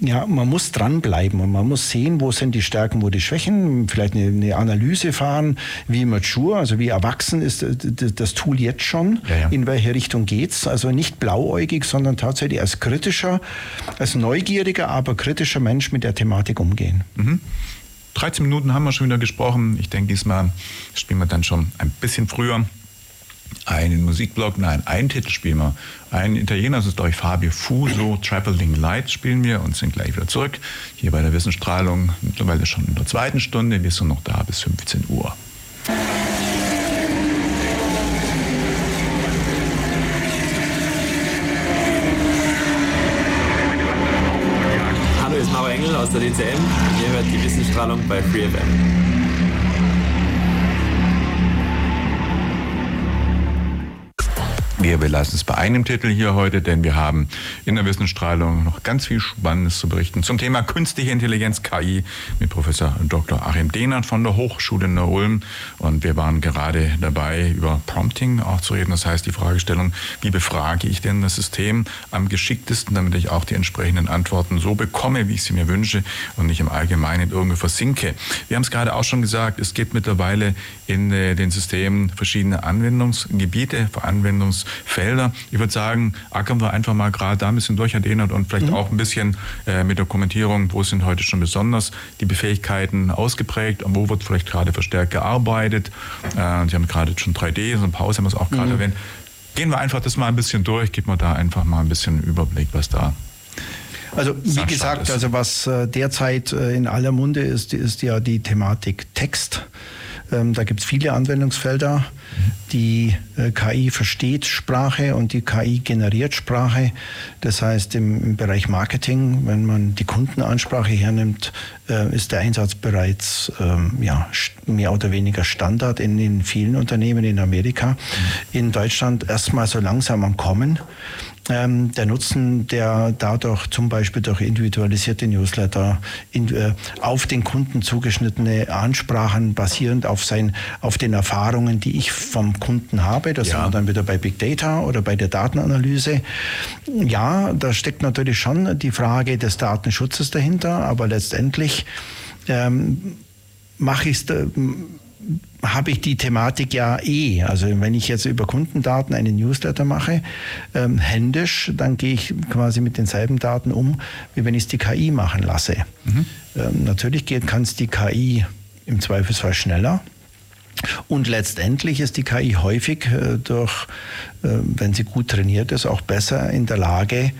ja, man muss dranbleiben und man muss sehen, wo sind die Stärken, wo die Schwächen, vielleicht eine, eine Analyse fahren, wie mature, also wie erwachsen ist das Tool jetzt schon, ja, ja. in welche Richtung geht's. Also nicht blauäugig, sondern tatsächlich als kritischer, als neugieriger, aber kritischer Mensch mit der Thematik umgehen. Mhm.
13 Minuten haben wir schon wieder gesprochen. Ich denke, diesmal spielen wir dann schon ein bisschen früher einen Musikblock, nein, einen Titel spielen wir. Ein Italiener, das ist glaube ich Fabio Fuso, Traveling Light spielen wir und sind gleich wieder zurück. Hier bei der Wissensstrahlung, mittlerweile schon in der zweiten Stunde. Wir sind noch da bis 15 Uhr.
Der DCM. Ihr hört die Wissensstrahlung bei FreeFM.
Wir belassen es bei einem Titel hier heute, denn wir haben in der Wissensstrahlung noch ganz viel Spannendes zu berichten zum Thema künstliche Intelligenz KI mit Professor Dr. Achim Dehnert von der Hochschule in Ulm. Und wir waren gerade dabei, über Prompting auch zu reden. Das heißt, die Fragestellung, wie befrage ich denn das System am geschicktesten, damit ich auch die entsprechenden Antworten so bekomme, wie ich sie mir wünsche und nicht im Allgemeinen irgendwo versinke. Wir haben es gerade auch schon gesagt, es gibt mittlerweile in äh, den Systemen verschiedene Anwendungsgebiete, Anwendungs Felder. Ich würde sagen, ackern wir einfach mal gerade da ein bisschen durch, Herr Dehnert, und vielleicht mhm. auch ein bisschen äh, mit der Kommentierung, wo sind heute schon besonders die Befähigkeiten ausgeprägt und wo wird vielleicht gerade verstärkt gearbeitet. Äh, Sie haben gerade schon 3D, so eine Pause haben wir es auch gerade mhm. erwähnt. Gehen wir einfach das mal ein bisschen durch, geben wir da einfach mal ein bisschen Überblick, was da
also wie gesagt, also was derzeit in aller Munde ist, ist ja die Thematik Text. Ähm, da gibt es viele Anwendungsfelder. Die äh, KI versteht Sprache und die KI generiert Sprache. Das heißt, im, im Bereich Marketing, wenn man die Kundenansprache hernimmt, äh, ist der Einsatz bereits ähm, ja, mehr oder weniger Standard in, in vielen Unternehmen in Amerika. Mhm. In Deutschland erstmal so langsam am Kommen ähm, der Nutzen, der dadurch zum Beispiel durch individualisierte Newsletter in, äh, auf den Kunden zugeschnittene Ansprachen basierend auf, sein, auf den Erfahrungen, die ich vom Kunden habe. Das ja. sind wir dann wieder bei Big Data oder bei der Datenanalyse. Ja, da steckt natürlich schon die Frage des Datenschutzes dahinter, aber letztendlich ähm, mache ich es habe ich die Thematik ja eh. Also wenn ich jetzt über Kundendaten einen Newsletter mache, ähm, händisch, dann gehe ich quasi mit denselben Daten um, wie wenn ich es die KI machen lasse. Mhm. Ähm, natürlich kann es die KI im Zweifelsfall schneller. Und letztendlich ist die KI häufig äh, durch, äh, wenn sie gut trainiert ist, auch besser in der Lage,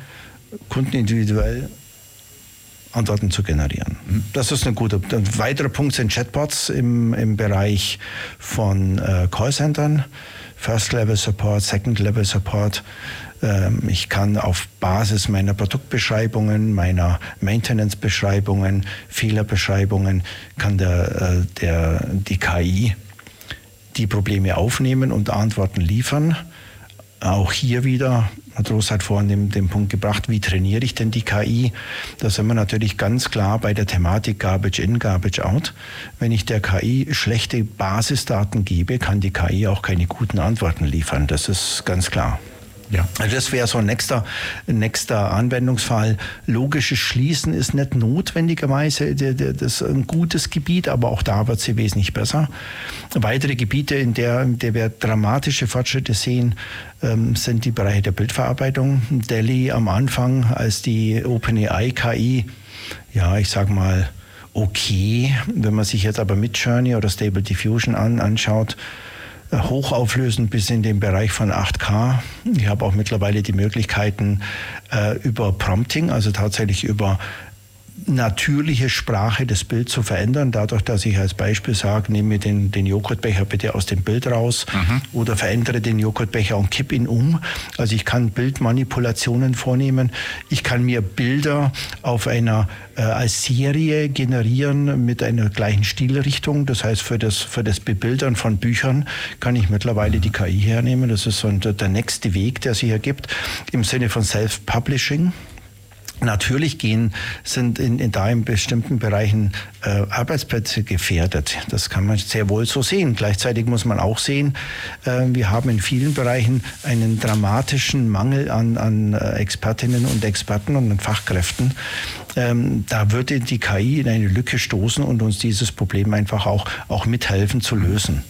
kundenindividuell Antworten zu generieren. Das ist ein guter. Ein weiterer Punkt sind Chatbots im, im Bereich von äh, Callcentern. First Level Support, Second Level Support. Ähm, ich kann auf Basis meiner Produktbeschreibungen, meiner Maintenance-Beschreibungen, Fehlerbeschreibungen, kann der, äh, der, die KI die Probleme aufnehmen und Antworten liefern. Auch hier wieder, hat Ross hat vorhin den, den Punkt gebracht, wie trainiere ich denn die KI? Da sind wir natürlich ganz klar bei der Thematik Garbage in, Garbage out. Wenn ich der KI schlechte Basisdaten gebe, kann die KI auch keine guten Antworten liefern. Das ist ganz klar. Ja. Also das wäre so ein nächster, nächster Anwendungsfall. Logisches Schließen ist nicht notwendigerweise das ein gutes Gebiet, aber auch da wird sie wesentlich besser. Weitere Gebiete, in der, in der wir dramatische Fortschritte sehen, ähm, sind die Bereiche der Bildverarbeitung. Delhi am Anfang, als die OpenAI KI, ja, ich sag mal, okay, wenn man sich jetzt aber mit Journey oder Stable Diffusion an, anschaut, hochauflösend bis in den Bereich von 8K. Ich habe auch mittlerweile die Möglichkeiten äh, über Prompting, also tatsächlich über natürliche Sprache das Bild zu verändern, dadurch, dass ich als Beispiel sage, nehme mir den, den Joghurtbecher bitte aus dem Bild raus mhm. oder verändere den Joghurtbecher und kipp ihn um. Also ich kann Bildmanipulationen vornehmen. Ich kann mir Bilder auf einer äh, als Serie generieren mit einer gleichen Stilrichtung. Das heißt, für das, für das Bebildern von Büchern kann ich mittlerweile die KI hernehmen. Das ist so der nächste Weg, der sich ergibt im Sinne von Self-Publishing. Natürlich gehen, sind in, in da in bestimmten Bereichen äh, Arbeitsplätze gefährdet. Das kann man sehr wohl so sehen. Gleichzeitig muss man auch sehen, äh, wir haben in vielen Bereichen einen dramatischen Mangel an, an äh, Expertinnen und Experten und an Fachkräften. Ähm, da würde die KI in eine Lücke stoßen und uns dieses Problem einfach auch, auch mithelfen zu lösen.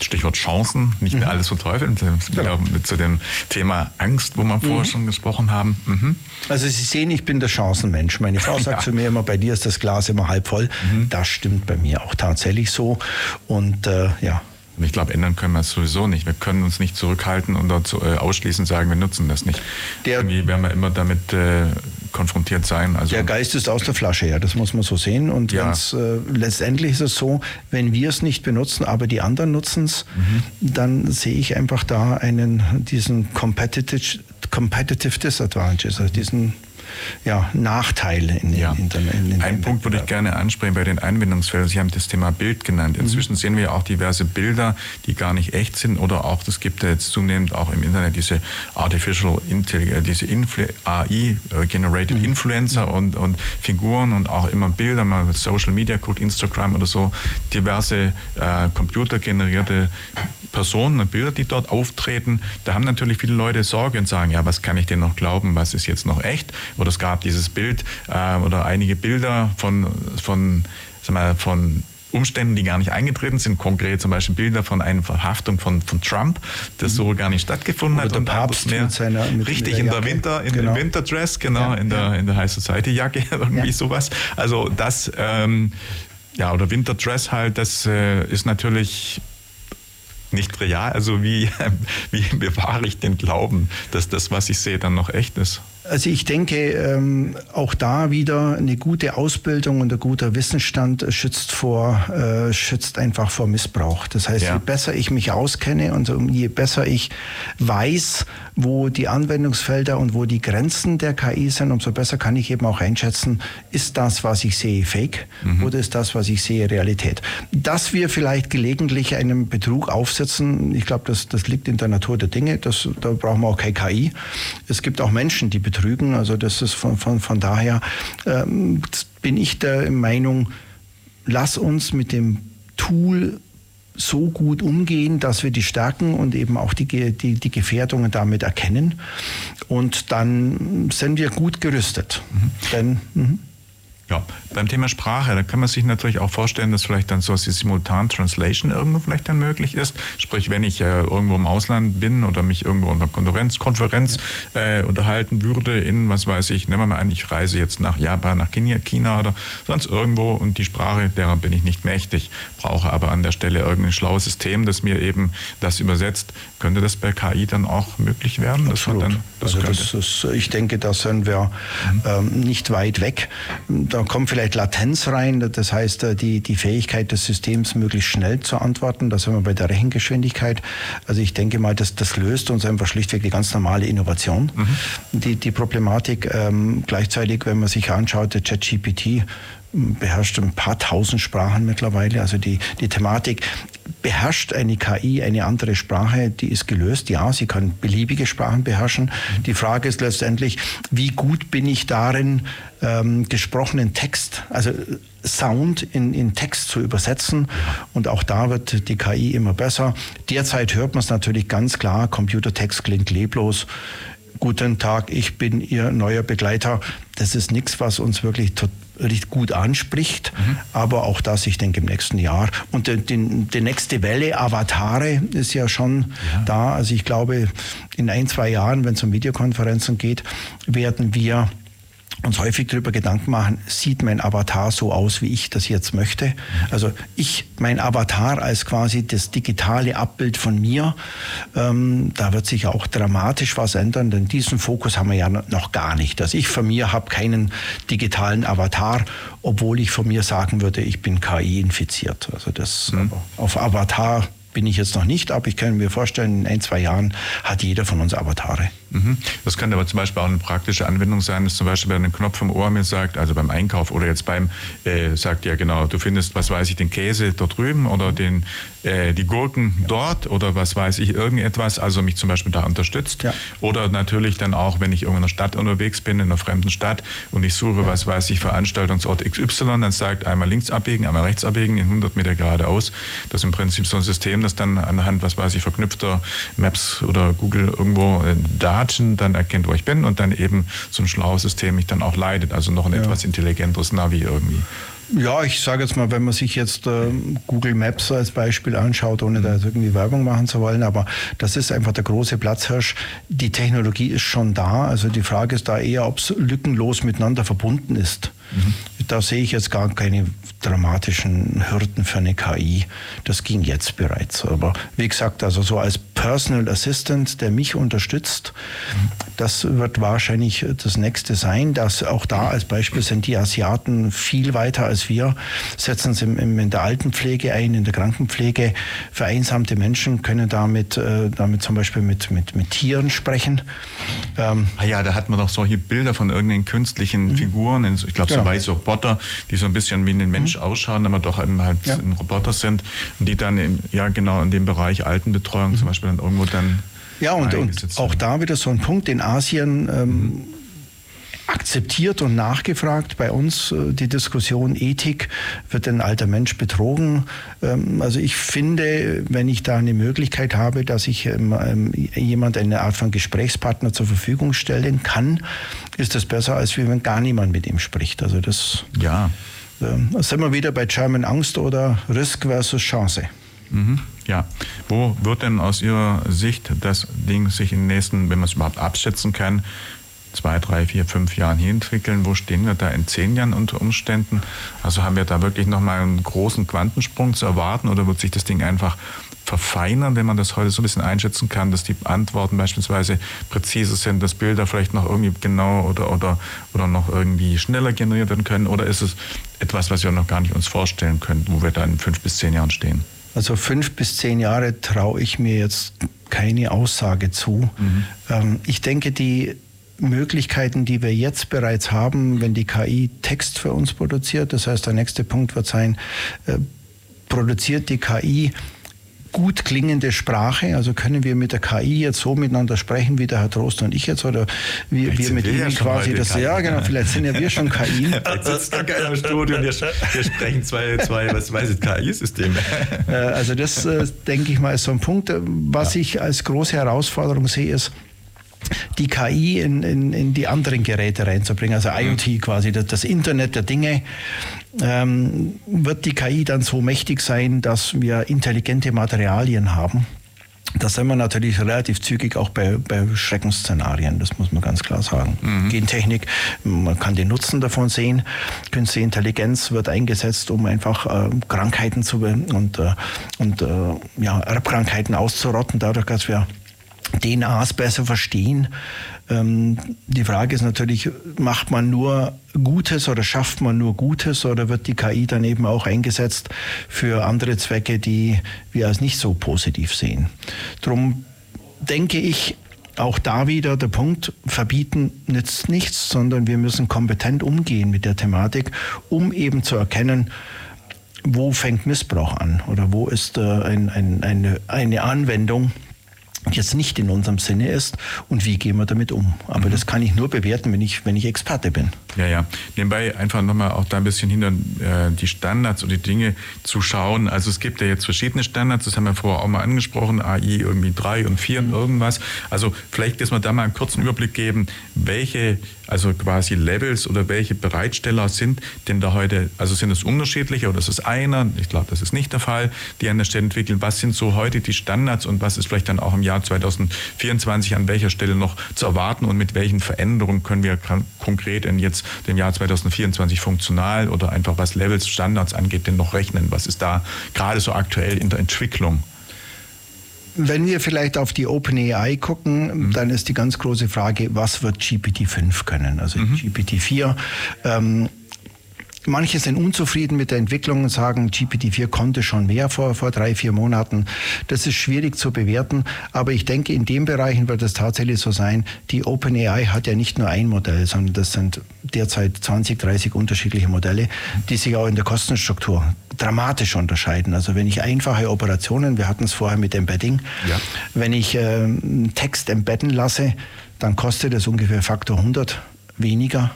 Stichwort Chancen, nicht mehr mhm. alles verteufeln. Genau. Zu dem Thema Angst, wo wir mhm. vorher schon gesprochen haben. Mhm.
Also Sie sehen, ich bin der Chancenmensch. Meine Frau sagt ja. zu mir immer, bei dir ist das Glas immer halb voll. Mhm. Das stimmt bei mir auch tatsächlich so. Und äh, ja,
ich glaube, ändern können wir es sowieso nicht. Wir können uns nicht zurückhalten und dazu, äh, ausschließend sagen, wir nutzen das nicht. Der, Irgendwie werden wir immer damit äh, konfrontiert sein.
Also der Geist ist aus der Flasche, ja, das muss man so sehen. Und ja. äh, letztendlich ist es so, wenn wir es nicht benutzen, aber die anderen nutzen es, mhm. dann sehe ich einfach da einen, diesen Competitive, competitive Disadvantage, also diesen ja, Nachteile in,
ja.
in,
in, in Einen Punkt würde ich gerne ansprechen bei den Anwendungsfeldern. Sie haben das Thema Bild genannt. Mhm. Inzwischen mhm. sehen wir auch diverse Bilder, die gar nicht echt sind oder auch, das gibt ja jetzt zunehmend auch im Internet diese Artificial Intelligence, diese Influ AI-generated mhm. Influencer und, und Figuren und auch immer Bilder, man mit Social Media guckt, Instagram oder so, diverse äh, computergenerierte Personen und Bilder, die dort auftreten. Da haben natürlich viele Leute Sorge und sagen, ja, was kann ich denn noch glauben, was ist jetzt noch echt? Oder es gab dieses Bild äh, oder einige Bilder von, von, sag mal, von Umständen, die gar nicht eingetreten sind, konkret zum Beispiel Bilder von einer Verhaftung von, von Trump, das so gar nicht stattgefunden Oder hat.
Der und Papst mehr mit seiner,
mit richtig in der Winter, in genau. Winterdress, genau, ja, in der, in der High Society Jacke, irgendwie ja. sowas. Also das, ähm, ja, oder Winterdress halt, das äh, ist natürlich nicht real. Also wie, wie bewahre ich den Glauben, dass das, was ich sehe, dann noch echt ist?
Also ich denke, ähm, auch da wieder eine gute Ausbildung und ein guter Wissensstand schützt vor, äh, schützt einfach vor Missbrauch. Das heißt, ja. je besser ich mich auskenne und je besser ich weiß, wo die Anwendungsfelder und wo die Grenzen der KI sind, umso besser kann ich eben auch einschätzen, ist das, was ich sehe, fake mhm. oder ist das, was ich sehe, Realität. Dass wir vielleicht gelegentlich einem Betrug aufsetzen, ich glaube, das, das liegt in der Natur der Dinge, das, da brauchen wir auch keine KI. Es gibt auch Menschen, die betrügen, also das ist von, von, von daher ähm, bin ich der Meinung, lass uns mit dem Tool so gut umgehen, dass wir die Stärken und eben auch die, die, die Gefährdungen damit erkennen. Und dann sind wir gut gerüstet. Mhm. Denn,
mh. Ja, beim Thema Sprache, da kann man sich natürlich auch vorstellen, dass vielleicht dann so die Simultan-Translation irgendwo vielleicht dann möglich ist. Sprich, wenn ich äh, irgendwo im Ausland bin oder mich irgendwo unter Konferenz, Konferenz äh, unterhalten würde in, was weiß ich, nehmen wir mal an, ich reise jetzt nach Japan, nach China oder sonst irgendwo und die Sprache, derer bin ich nicht mächtig, brauche aber an der Stelle irgendein schlaues System, das mir eben das übersetzt. Könnte das bei KI dann auch möglich werden?
Absolut. Dann, das also das ist, ich denke, da sind wir mhm. ähm, nicht weit weg. Da da kommt vielleicht Latenz rein, das heißt äh, die, die Fähigkeit des Systems möglichst schnell zu antworten. Da sind wir bei der Rechengeschwindigkeit. Also ich denke mal, das, das löst uns einfach schlichtweg die ganz normale Innovation. Mhm. Die, die Problematik ähm, gleichzeitig, wenn man sich anschaut, der ChatGPT beherrscht ein paar tausend Sprachen mittlerweile. Also die, die Thematik, beherrscht eine KI eine andere Sprache, die ist gelöst. Ja, sie kann beliebige Sprachen beherrschen. Die Frage ist letztendlich, wie gut bin ich darin, ähm, gesprochenen Text, also Sound in, in Text zu übersetzen. Und auch da wird die KI immer besser. Derzeit hört man es natürlich ganz klar, Computertext klingt leblos. Guten Tag, ich bin Ihr neuer Begleiter. Das ist nichts, was uns wirklich richtig gut anspricht, mhm. aber auch das, ich denke, im nächsten Jahr. Und die, die, die nächste Welle, Avatare, ist ja schon ja. da. Also ich glaube, in ein, zwei Jahren, wenn es um Videokonferenzen geht, werden wir uns häufig darüber Gedanken machen, sieht mein Avatar so aus, wie ich das jetzt möchte? Also ich, mein Avatar als quasi das digitale Abbild von mir, ähm, da wird sich auch dramatisch was ändern, denn diesen Fokus haben wir ja noch gar nicht. Also ich von mir habe keinen digitalen Avatar, obwohl ich von mir sagen würde, ich bin KI infiziert. Also das mhm. auf Avatar bin ich jetzt noch nicht, aber ich kann mir vorstellen, in ein, zwei Jahren hat jeder von uns Avatare.
Mhm. Das könnte aber zum Beispiel auch eine praktische Anwendung sein, dass zum Beispiel bei einem Knopf im Ohr mir sagt, also beim Einkauf oder jetzt beim, äh, sagt ja genau, du findest, was weiß ich, den Käse dort drüben oder den, äh, die Gurken ja. dort oder was weiß ich, irgendetwas, also mich zum Beispiel da unterstützt. Ja. Oder natürlich dann auch, wenn ich in einer Stadt unterwegs bin, in einer fremden Stadt und ich suche, was weiß ich, Veranstaltungsort XY, dann sagt einmal links abbiegen, einmal rechts abbiegen, in 100 Meter geradeaus. Das ist im Prinzip so ein System, das dann anhand, was weiß ich, verknüpfter Maps oder Google irgendwo äh, da Daten dann erkennt, wo ich bin und dann eben so ein schlaues System mich dann auch leitet. Also noch ein ja. etwas intelligenteres Navi irgendwie.
Ja, ich sage jetzt mal, wenn man sich jetzt äh, Google Maps als Beispiel anschaut, ohne da irgendwie Werbung machen zu wollen, aber das ist einfach der große Platzhirsch. Die Technologie ist schon da. Also die Frage ist da eher, ob es lückenlos miteinander verbunden ist. Mhm. Da sehe ich jetzt gar keine dramatischen Hürden für eine KI. Das ging jetzt bereits. Aber wie gesagt, also so als Personal Assistant, der mich unterstützt, das wird wahrscheinlich das nächste sein. Dass auch da als Beispiel sind die Asiaten viel weiter als wir, setzen sie in der Altenpflege ein, in der Krankenpflege. Vereinsamte Menschen können damit, äh, damit zum Beispiel mit, mit, mit Tieren sprechen.
Ähm ah ja, da hat man doch solche Bilder von irgendeinen künstlichen mhm. Figuren, ich glaube so ja. weiße Roboter, die so ein bisschen wie ein Mensch mhm. ausschauen, aber doch halt ja. ein Roboter sind die dann im, ja genau in dem Bereich Altenbetreuung mhm. zum Beispiel dann irgendwo dann
ja, und, und auch da wieder so ein Punkt in Asien. Ähm, akzeptiert und nachgefragt. Bei uns äh, die Diskussion Ethik, wird ein alter Mensch betrogen? Ähm, also ich finde, wenn ich da eine Möglichkeit habe, dass ich ähm, ähm, jemand eine Art von Gesprächspartner zur Verfügung stellen kann, ist das besser, als wenn gar niemand mit ihm spricht. Also das ja. sind wir wieder bei German Angst oder Risk versus Chance.
Mhm. Ja, wo wird denn aus Ihrer Sicht das Ding sich in den nächsten, wenn man es überhaupt abschätzen kann, zwei, drei, vier, fünf Jahren hier entwickeln? Wo stehen wir da in zehn Jahren unter Umständen? Also haben wir da wirklich nochmal einen großen Quantensprung zu erwarten oder wird sich das Ding einfach verfeinern, wenn man das heute so ein bisschen einschätzen kann, dass die Antworten beispielsweise präzise sind, dass Bilder vielleicht noch irgendwie genau oder, oder, oder noch irgendwie schneller generiert werden können? Oder ist es etwas, was wir noch gar nicht uns vorstellen können, wo wir da in fünf bis zehn Jahren stehen?
Also fünf bis zehn Jahre traue ich mir jetzt keine Aussage zu. Mhm. Ähm, ich denke, die Möglichkeiten, die wir jetzt bereits haben, wenn die KI Text für uns produziert. Das heißt, der nächste Punkt wird sein, äh, produziert die KI gut klingende Sprache? Also können wir mit der KI jetzt so miteinander sprechen, wie der Herr Trost und ich jetzt? Oder wir, wir mit Ihnen quasi das, KI. ja genau, vielleicht sind ja wir schon KI.
Jetzt sitzt gar keiner im Studio und wir, wir sprechen zwei, zwei was weiß ich, KI-Systeme.
Äh, also das, äh, denke ich mal, ist so ein Punkt. Was ja. ich als große Herausforderung sehe, ist, die KI in, in, in die anderen Geräte reinzubringen, also IoT quasi, das, das Internet der Dinge. Ähm, wird die KI dann so mächtig sein, dass wir intelligente Materialien haben? Da sind wir natürlich relativ zügig auch bei, bei Schreckensszenarien, das muss man ganz klar sagen. Mhm. Gentechnik, man kann den Nutzen davon sehen. Künstliche Intelligenz wird eingesetzt, um einfach äh, Krankheiten zu und, äh, und äh, ja, Erbkrankheiten auszurotten, dadurch, dass wir DNAs besser verstehen. Ähm, die Frage ist natürlich, macht man nur Gutes oder schafft man nur Gutes oder wird die KI dann eben auch eingesetzt für andere Zwecke, die wir als nicht so positiv sehen? Drum denke ich, auch da wieder der Punkt, verbieten nützt nichts, sondern wir müssen kompetent umgehen mit der Thematik, um eben zu erkennen, wo fängt Missbrauch an oder wo ist äh, ein, ein, eine, eine Anwendung, jetzt nicht in unserem Sinne ist und wie gehen wir damit um. Aber mhm. das kann ich nur bewerten, wenn ich, wenn ich Experte bin.
Ja, ja. Nebenbei einfach nochmal auch da ein bisschen hinter äh, die Standards und die Dinge zu schauen. Also es gibt ja jetzt verschiedene Standards, das haben wir vorher auch mal angesprochen, AI irgendwie drei und vier und irgendwas. Also vielleicht, dass wir da mal einen kurzen Überblick geben, welche also quasi Levels oder welche Bereitsteller sind denn da heute, also sind es unterschiedliche oder ist es einer? Ich glaube, das ist nicht der Fall, die an der Stelle entwickeln. Was sind so heute die Standards und was ist vielleicht dann auch im Jahr 2024 an welcher Stelle noch zu erwarten und mit welchen Veränderungen können wir konkret in jetzt dem Jahr 2024 funktional oder einfach was Levels, Standards angeht, denn noch rechnen? Was ist da gerade so aktuell in der Entwicklung?
Wenn wir vielleicht auf die OpenAI gucken, mhm. dann ist die ganz große Frage, was wird GPT-5 können? Also mhm. GPT-4 ähm, Manche sind unzufrieden mit der Entwicklung und sagen, GPT-4 konnte schon mehr vor, vor drei, vier Monaten. Das ist schwierig zu bewerten, aber ich denke, in den Bereichen wird es tatsächlich so sein, die OpenAI hat ja nicht nur ein Modell, sondern das sind derzeit 20, 30 unterschiedliche Modelle, die sich auch in der Kostenstruktur dramatisch unterscheiden. Also wenn ich einfache Operationen, wir hatten es vorher mit Embedding, ja. wenn ich äh, Text embedden lasse, dann kostet es ungefähr Faktor 100 weniger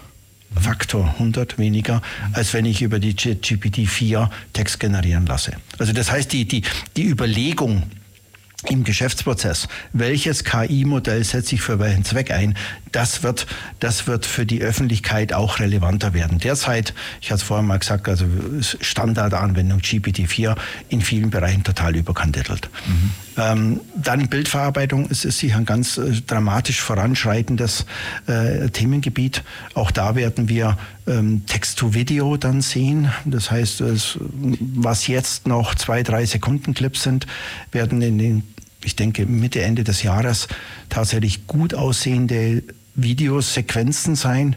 Faktor 100 weniger, als wenn ich über die GPT-4 Text generieren lasse. Also das heißt, die, die, die Überlegung, im Geschäftsprozess, welches KI-Modell setze ich für welchen Zweck ein, das wird, das wird für die Öffentlichkeit auch relevanter werden. Derzeit, ich hatte es vorhin mal gesagt, also Standardanwendung GPT-4 in vielen Bereichen total überkandidelt. Mhm. Ähm, dann Bildverarbeitung es ist sicher ein ganz äh, dramatisch voranschreitendes äh, Themengebiet. Auch da werden wir ähm, Text-to-Video dann sehen. Das heißt, es, was jetzt noch zwei, drei Sekunden Clips sind, werden in den, ich denke, Mitte, Ende des Jahres tatsächlich gut aussehende Videosequenzen sein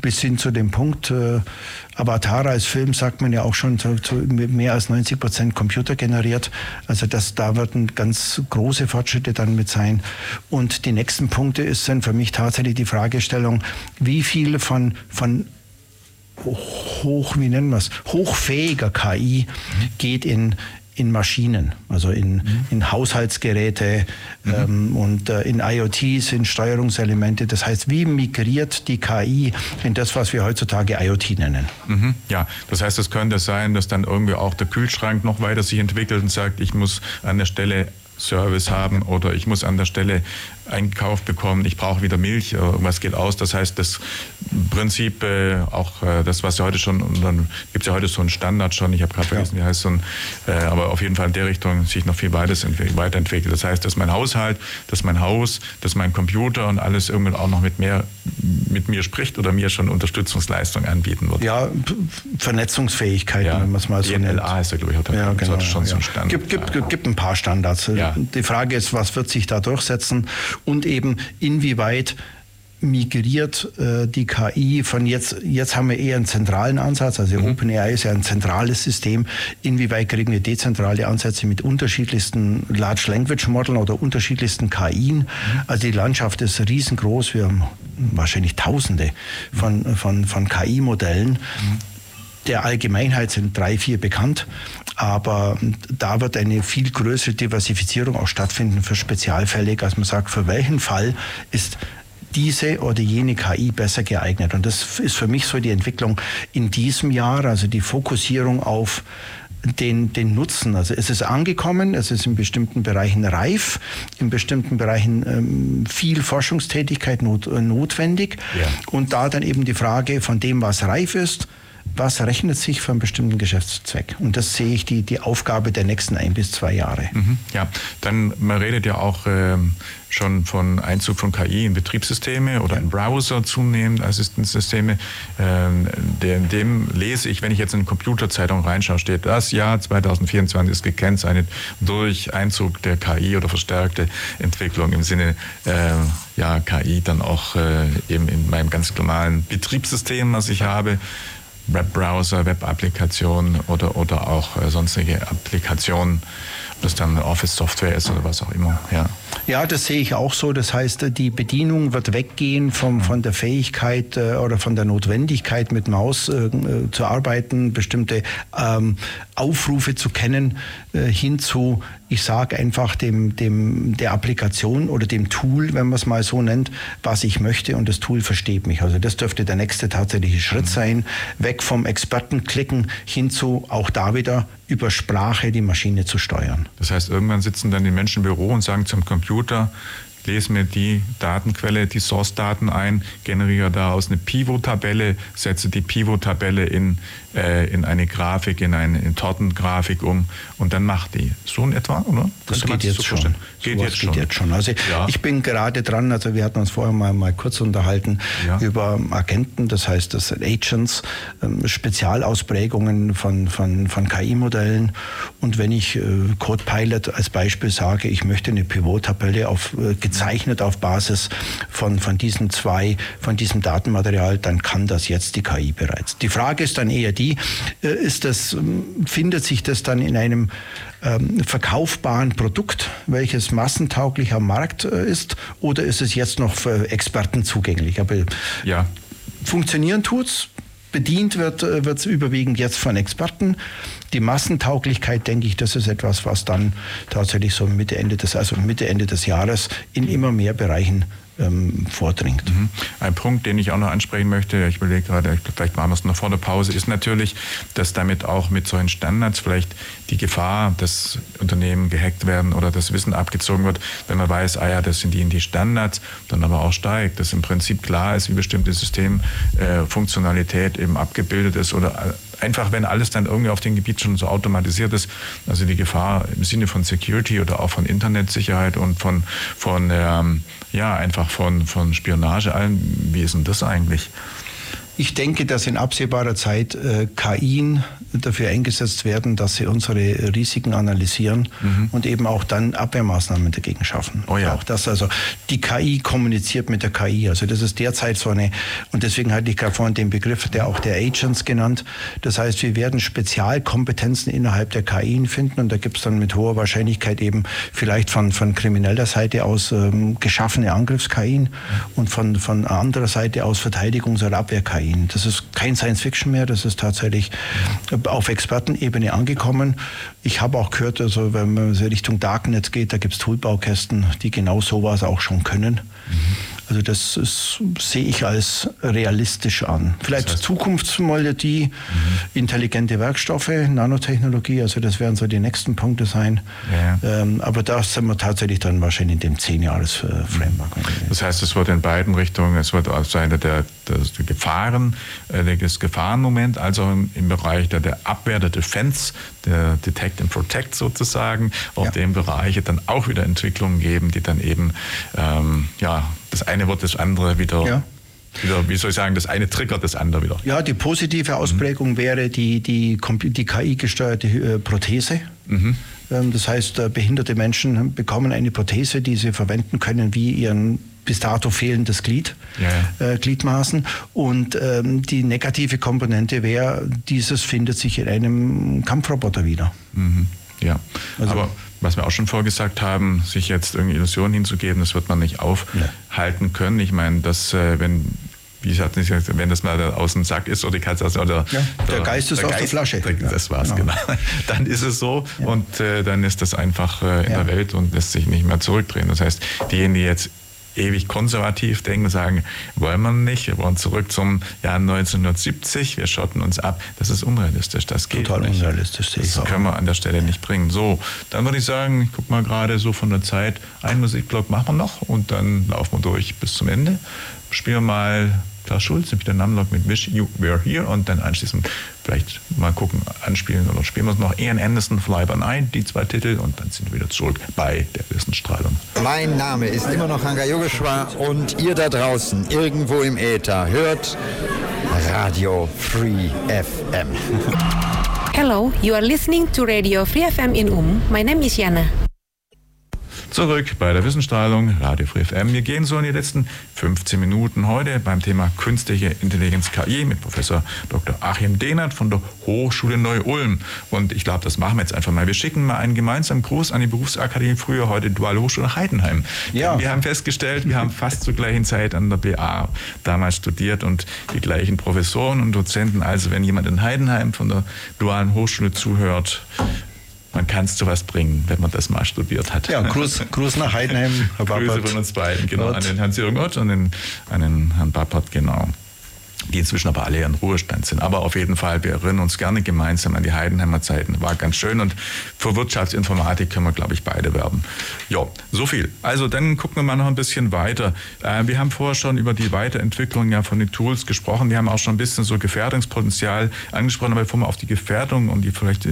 bis hin zu dem Punkt, äh, Avatar als Film sagt man ja auch schon zu, zu mehr als 90 Prozent Computer generiert. Also das, da werden ganz große Fortschritte dann mit sein. Und die nächsten Punkte ist dann für mich tatsächlich die Fragestellung, wie viel von, von hoch, wie nennen wir es, hochfähiger KI geht in, in Maschinen, also in, mhm. in Haushaltsgeräte mhm. ähm, und äh, in IoTs, in Steuerungselemente. Das heißt, wie migriert die KI in das, was wir heutzutage IoT nennen?
Mhm. Ja, das heißt, es könnte sein, dass dann irgendwie auch der Kühlschrank noch weiter sich entwickelt und sagt, ich muss an der Stelle Service haben oder ich muss an der Stelle eingekauft bekommen, ich brauche wieder Milch, irgendwas geht aus. Das heißt, das Prinzip, äh, auch äh, das, was ja heute schon, und dann gibt es ja heute so einen Standard schon, ich habe gerade vergessen, wie heißt so ein, äh, aber auf jeden Fall in der Richtung sich noch viel weiterentwickelt. Das heißt, dass mein Haushalt, dass mein Haus, dass mein Computer und alles irgendwann auch noch mit mehr mit mir spricht oder mir schon Unterstützungsleistung anbieten wird.
Ja, Vernetzungsfähigkeit,
ja. wenn man es mal so nennt. DLA ist ja, glaube ich, heute
ja, genau, schon ja. so ein Standard. Gibt, gibt, gibt ein paar Standards. Ja. Die Frage ist, was wird sich da durchsetzen und eben inwieweit migriert äh, die KI von jetzt, jetzt haben wir eher einen zentralen Ansatz, also mhm. OpenAI ist ja ein zentrales System, inwieweit kriegen wir dezentrale Ansätze mit unterschiedlichsten Large Language Modellen oder unterschiedlichsten KI. Mhm. Also die Landschaft ist riesengroß, wir haben wahrscheinlich Tausende von, von, von KI-Modellen. Mhm. Der Allgemeinheit sind drei, vier bekannt, aber da wird eine viel größere Diversifizierung auch stattfinden für Spezialfälle, als man sagt, für welchen Fall ist diese oder jene KI besser geeignet. Und das ist für mich so die Entwicklung in diesem Jahr, also die Fokussierung auf den, den Nutzen. Also es ist angekommen, es ist in bestimmten Bereichen reif, in bestimmten Bereichen ähm, viel Forschungstätigkeit not, äh, notwendig. Ja. Und da dann eben die Frage von dem, was reif ist, was rechnet sich für einen bestimmten Geschäftszweck? Und das sehe ich die, die Aufgabe der nächsten ein bis zwei Jahre.
Mhm, ja, dann man redet ja auch ähm, schon von Einzug von KI in Betriebssysteme oder ja. in Browser zunehmend, Assistenzsysteme. Ähm, in dem lese ich, wenn ich jetzt in eine Computerzeitung reinschaue, steht, das Jahr 2024 ist gekennzeichnet durch Einzug der KI oder verstärkte Entwicklung im Sinne äh, ja, KI dann auch äh, eben in meinem ganz normalen Betriebssystem, was ich habe. Webbrowser, Web-Applikationen oder, oder auch äh, sonstige Applikationen. das dann Office-Software ist oder was auch immer. Ja.
Ja, das sehe ich auch so. Das heißt, die Bedienung wird weggehen vom, von der Fähigkeit äh, oder von der Notwendigkeit, mit Maus äh, äh, zu arbeiten, bestimmte ähm, Aufrufe zu kennen, äh, hin zu, ich sage einfach dem, dem, der Applikation oder dem Tool, wenn man es mal so nennt, was ich möchte und das Tool versteht mich. Also das dürfte der nächste tatsächliche Schritt mhm. sein. Weg vom Expertenklicken hin zu auch da wieder über Sprache die Maschine zu steuern.
Das heißt, irgendwann sitzen dann die Menschen im Büro und sagen zum Computer, lese mir die Datenquelle, die Source-Daten ein, generiere daraus eine Pivot-Tabelle, setze die Pivot-Tabelle in, äh, in eine Grafik, in eine in Tortengrafik um und dann macht die. So in etwa, oder?
Das, das geht jetzt schon. Geht, so jetzt, geht schon. jetzt schon. Also ja. ich bin gerade dran, also wir hatten uns vorher mal, mal kurz unterhalten ja. über Agenten, das heißt das sind Agents, ähm, Spezialausprägungen von, von, von KI-Modellen und wenn ich äh, CodePilot als Beispiel sage, ich möchte eine Pivot-Tabelle auf äh, gezeichnet auf Basis von, von diesen zwei, von diesem Datenmaterial, dann kann das jetzt die KI bereits. Die Frage ist dann eher die, äh, ist das, ähm, findet sich das dann in einem ähm, verkaufbaren Produkt, welches massentauglich am Markt äh, ist, oder ist es jetzt noch für Experten zugänglich? Aber ja. funktionieren tut's, bedient wird es äh, überwiegend jetzt von Experten. Die Massentauglichkeit, denke ich, das ist etwas, was dann tatsächlich so Mitte Ende des, also Mitte Ende des Jahres in immer mehr Bereichen ähm, vordringt. Mhm.
Ein Punkt, den ich auch noch ansprechen möchte, ich überlege gerade, vielleicht machen wir es noch vor der Pause, ist natürlich, dass damit auch mit solchen Standards vielleicht die Gefahr, dass Unternehmen gehackt werden oder das Wissen abgezogen wird, wenn man weiß, ah ja, das sind die in die Standards, dann aber auch steigt, dass im Prinzip klar ist, wie bestimmte Systemfunktionalität äh, eben abgebildet ist oder einfach, wenn alles dann irgendwie auf dem Gebiet schon so automatisiert ist, also die Gefahr im Sinne von Security oder auch von Internetsicherheit und von, von ähm, ja, einfach von, von Spionage allen, wie ist denn das eigentlich?
Ich denke, dass in absehbarer Zeit äh, KIen dafür eingesetzt werden, dass sie unsere Risiken analysieren mhm. und eben auch dann Abwehrmaßnahmen dagegen schaffen. Oh ja. Auch das, also die KI kommuniziert mit der KI. Also das ist derzeit so eine, und deswegen hatte ich gerade vorhin den Begriff der auch der Agents genannt. Das heißt, wir werden Spezialkompetenzen innerhalb der KI finden und da gibt es dann mit hoher Wahrscheinlichkeit eben vielleicht von, von krimineller Seite aus ähm, geschaffene Angriffs-KI mhm. und von, von anderer Seite aus Verteidigungs- oder Abwehr-KI. Das ist kein Science-Fiction mehr, das ist tatsächlich auf Expertenebene angekommen. Ich habe auch gehört, also wenn man Richtung Darknet geht, da gibt es Toolbaukästen, die genau sowas auch schon können. Mhm. Also das ist, sehe ich als realistisch an. Vielleicht das heißt, Zukunftsmelodie, mhm. intelligente Werkstoffe, Nanotechnologie, also das werden so die nächsten Punkte sein. Ja. Ähm, aber da sind wir tatsächlich dann wahrscheinlich in dem 10-Jahres-Framework. Mhm.
Das heißt, es wird in beiden Richtungen, es wird auf Seite der, der Gefahren, äh, das Gefahrenmoment, also im, im Bereich der, der Abwehr, der Defense, der Detect and Protect sozusagen, auf ja. dem Bereich dann auch wieder Entwicklungen geben, die dann eben ähm, ja, das eine wird das andere wieder. Ja. Wieder, wie soll ich sagen, das eine triggert das andere wieder.
Ja, die positive Ausprägung mhm. wäre die, die, die KI-gesteuerte äh, Prothese. Mhm. Ähm, das heißt, äh, behinderte Menschen bekommen eine Prothese, die sie verwenden können wie ihren bis dato fehlendes Glied, ja. äh, Gliedmaßen. Und ähm, die negative Komponente wäre, dieses findet sich in einem Kampfroboter wieder.
Mhm. Ja, also, aber was wir auch schon vorgesagt haben, sich jetzt irgendwie Illusionen hinzugeben, das wird man nicht aufhalten ja. können. Ich meine, dass äh, wenn wie ich hatte nicht gesagt, wenn das mal aus dem Sack ist oder die Katze aus oder
ja, der, der, Geist ist der aus Geist, der Flasche.
Das war's genau. genau. Dann ist es so ja. und äh, dann ist das einfach äh, in der Welt und lässt sich nicht mehr zurückdrehen. Das heißt, diejenigen, die jetzt ewig konservativ denken, sagen, wollen wir nicht, wir wollen zurück zum Jahr 1970, wir schotten uns ab. Das ist unrealistisch, das geht
Total
nicht.
unrealistisch.
Das können wir an der Stelle nicht bringen. So, dann würde ich sagen, ich guck mal gerade so von der Zeit, einen Musikblock machen wir noch und dann laufen wir durch bis zum Ende. Spielen wir mal Klaus Schulz, wieder Namlock mit Wish You Were Here und dann anschließend vielleicht mal gucken, anspielen oder spielen wir es noch. Ian Anderson, Fly By Night, die zwei Titel und dann sind wir wieder zurück bei der Wissensstrahlung.
Mein Name ist immer noch Hanga Yogeshwar und ihr da draußen, irgendwo im Äther, hört Radio Free FM.
Hello, you are listening to Radio Free FM in Um. My name is Yana.
Zurück bei der Wissensstrahlung, Radio Free FM. Wir gehen so in die letzten 15 Minuten heute beim Thema künstliche Intelligenz KI mit Professor Dr. Achim Dehnert von der Hochschule Neu-Ulm. Und ich glaube, das machen wir jetzt einfach mal. Wir schicken mal einen gemeinsamen Gruß an die Berufsakademie, früher heute Duale Hochschule Heidenheim. Ja. Wir haben festgestellt, wir haben fast zur gleichen Zeit an der BA damals studiert und die gleichen Professoren und Dozenten. Also wenn jemand in Heidenheim von der Dualen Hochschule zuhört, man kann es zu was bringen, wenn man das mal studiert hat.
Ja, Gruß, Gruß nach Heidenheim.
Herr Grüße von uns beiden, genau, Gott. an den Hans-Jürgen Ott und den, an den Herrn Bappert, genau die inzwischen aber alle in Ruhestand sind. Aber auf jeden Fall, wir erinnern uns gerne gemeinsam an die Heidenheimer Zeiten. War ganz schön und für Wirtschaftsinformatik können wir, glaube ich, beide werben. Ja, so viel. Also dann gucken wir mal noch ein bisschen weiter. Äh, wir haben vorher schon über die Weiterentwicklung ja von den Tools gesprochen. Wir haben auch schon ein bisschen so Gefährdungspotenzial angesprochen, aber bevor wir auf die Gefährdung und die vielleicht, äh,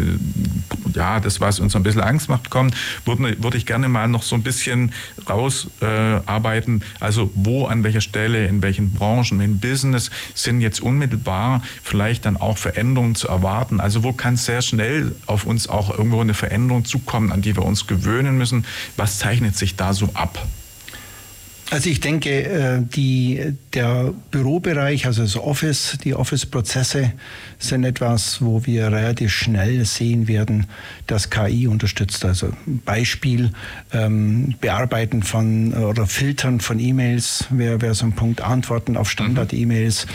ja, das, was uns ein bisschen Angst macht, kommt, würde, würde ich gerne mal noch so ein bisschen rausarbeiten. Äh, also wo, an welcher Stelle, in welchen Branchen, in Business sind jetzt unmittelbar vielleicht dann auch Veränderungen zu erwarten? Also wo kann sehr schnell auf uns auch irgendwo eine Veränderung zukommen, an die wir uns gewöhnen müssen? Was zeichnet sich da so ab?
Also ich denke, äh, die, der Bürobereich, also das Office, die Office-Prozesse sind etwas, wo wir relativ schnell sehen werden, dass KI unterstützt. Also Beispiel ähm, Bearbeiten von oder Filtern von E-Mails wäre wär so ein Punkt, Antworten auf Standard-E-Mails,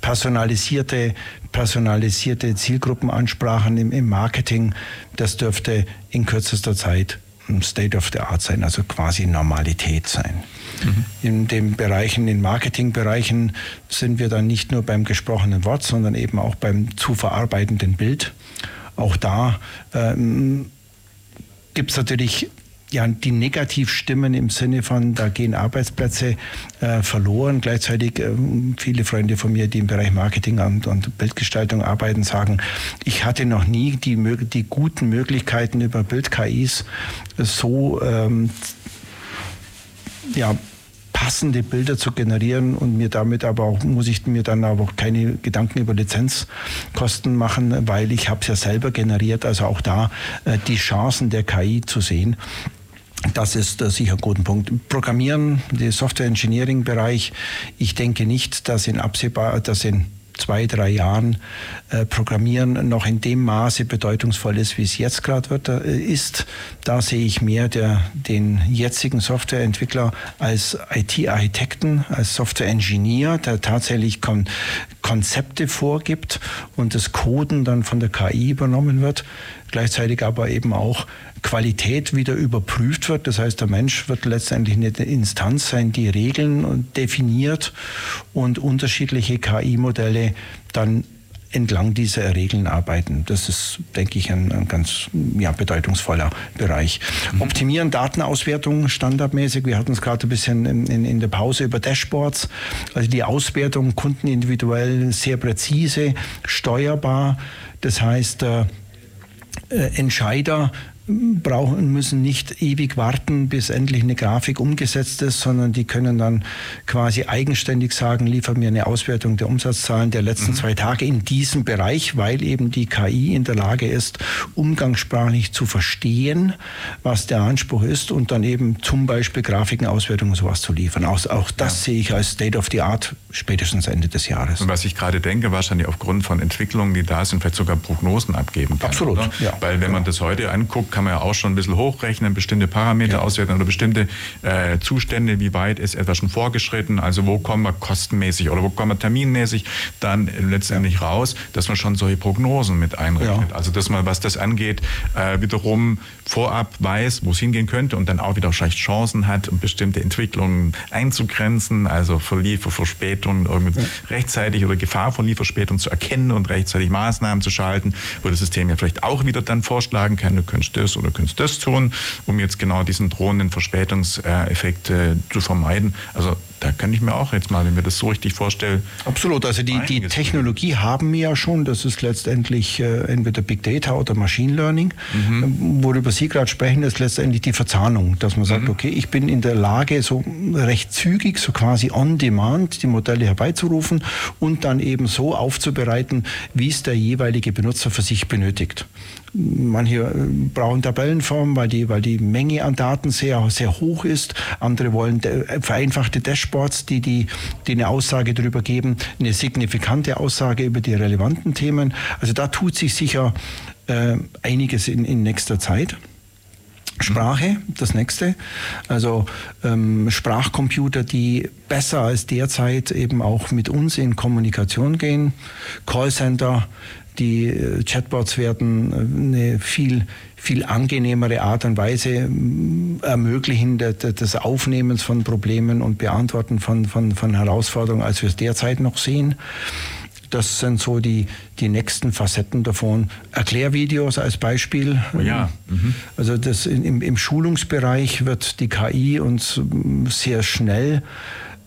personalisierte personalisierte Zielgruppenansprachen im, im Marketing. Das dürfte in kürzester Zeit State of the Art sein, also quasi Normalität sein. Mhm. In den Bereichen, in Marketingbereichen sind wir dann nicht nur beim gesprochenen Wort, sondern eben auch beim zu verarbeitenden Bild. Auch da ähm, gibt es natürlich ja, die Negativstimmen im Sinne von, da gehen Arbeitsplätze äh, verloren. Gleichzeitig äh, viele Freunde von mir, die im Bereich Marketing und, und, Bildgestaltung arbeiten, sagen, ich hatte noch nie die, die guten Möglichkeiten über Bild-KIs so ähm, ja, passende Bilder zu generieren und mir damit aber auch, muss ich mir dann aber auch keine Gedanken über Lizenzkosten machen, weil ich habe es ja selber generiert. Also auch da äh, die Chancen der KI zu sehen. Das ist äh, sicher ein guter Punkt. Programmieren, der Software Engineering Bereich. Ich denke nicht, dass in absehbar, dass in zwei, drei Jahren äh, Programmieren noch in dem Maße bedeutungsvoll ist, wie es jetzt gerade wird, äh, ist. Da sehe ich mehr der, den jetzigen Softwareentwickler als IT-Architekten, als Software-Engineer, der tatsächlich Kon Konzepte vorgibt und das Coden dann von der KI übernommen wird gleichzeitig aber eben auch Qualität wieder überprüft wird. Das heißt, der Mensch wird letztendlich eine Instanz sein, die Regeln definiert und unterschiedliche KI-Modelle dann entlang dieser Regeln arbeiten. Das ist, denke ich, ein, ein ganz ja, bedeutungsvoller Bereich. Mhm. Optimieren Datenauswertung standardmäßig. Wir hatten es gerade ein bisschen in, in, in, der Pause über Dashboards. Also die Auswertung kundenindividuell sehr präzise, steuerbar. Das heißt, äh, äh, Entscheider brauchen, müssen nicht ewig warten, bis endlich eine Grafik umgesetzt ist, sondern die können dann quasi eigenständig sagen, liefer mir eine Auswertung der Umsatzzahlen der letzten mhm. zwei Tage in diesem Bereich, weil eben die KI in der Lage ist, umgangssprachlich zu verstehen, was der Anspruch ist und dann eben zum Beispiel Grafiken, Auswertungen sowas zu liefern. Auch, auch das ja. sehe ich als State of the Art spätestens Ende des Jahres.
Und was ich gerade denke, wahrscheinlich aufgrund von Entwicklungen, die da sind, vielleicht sogar Prognosen abgeben kann.
Absolut,
ja. Weil wenn man das heute anguckt, kann man ja auch schon ein bisschen hochrechnen, bestimmte Parameter ja. auswerten oder bestimmte äh, Zustände, wie weit ist etwas schon vorgeschritten, also wo kommen wir kostenmäßig oder wo kommen wir terminmäßig dann letztendlich ja. raus, dass man schon solche Prognosen mit einrechnet. Ja. Also dass man, was das angeht, äh, wiederum vorab weiß, wo es hingehen könnte und dann auch wieder vielleicht Chancen hat, um bestimmte Entwicklungen einzugrenzen, also für Lieferverspätungen irgendwie rechtzeitig oder Gefahr von Lieferspätung zu erkennen und rechtzeitig Maßnahmen zu schalten, wo das System ja vielleicht auch wieder dann vorschlagen kann, du könntest das oder könntest das tun, um jetzt genau diesen drohenden Verspätungseffekt äh, zu vermeiden. Also da kann ich mir auch jetzt mal, wenn mir das so richtig vorstelle.
Absolut, also die, die Technologie haben wir ja schon. Das ist letztendlich äh, entweder Big Data oder Machine Learning. Mhm. Worüber Sie gerade sprechen, ist letztendlich die Verzahnung, dass man sagt, mhm. okay, ich bin in der Lage, so recht zügig, so quasi on demand die Modelle herbeizurufen und dann eben so aufzubereiten, wie es der jeweilige Benutzer für sich benötigt. Manche äh, brauchen auch in Tabellenform, weil die, weil die Menge an Daten sehr, sehr hoch ist. Andere wollen vereinfachte Dashboards, die, die, die eine Aussage darüber geben, eine signifikante Aussage über die relevanten Themen. Also da tut sich sicher äh, einiges in, in nächster Zeit. Sprache, das nächste. Also ähm, Sprachcomputer, die besser als derzeit eben auch mit uns in Kommunikation gehen. Callcenter, die äh, Chatbots werden äh, eine viel, viel angenehmere Art und Weise ähm, ermöglichen des Aufnehmens von Problemen und Beantworten von, von, von Herausforderungen, als wir es derzeit noch sehen. Das sind so die, die nächsten Facetten davon. Erklärvideos als Beispiel.
Oh ja. Mhm.
Also das im, im Schulungsbereich wird die KI uns sehr schnell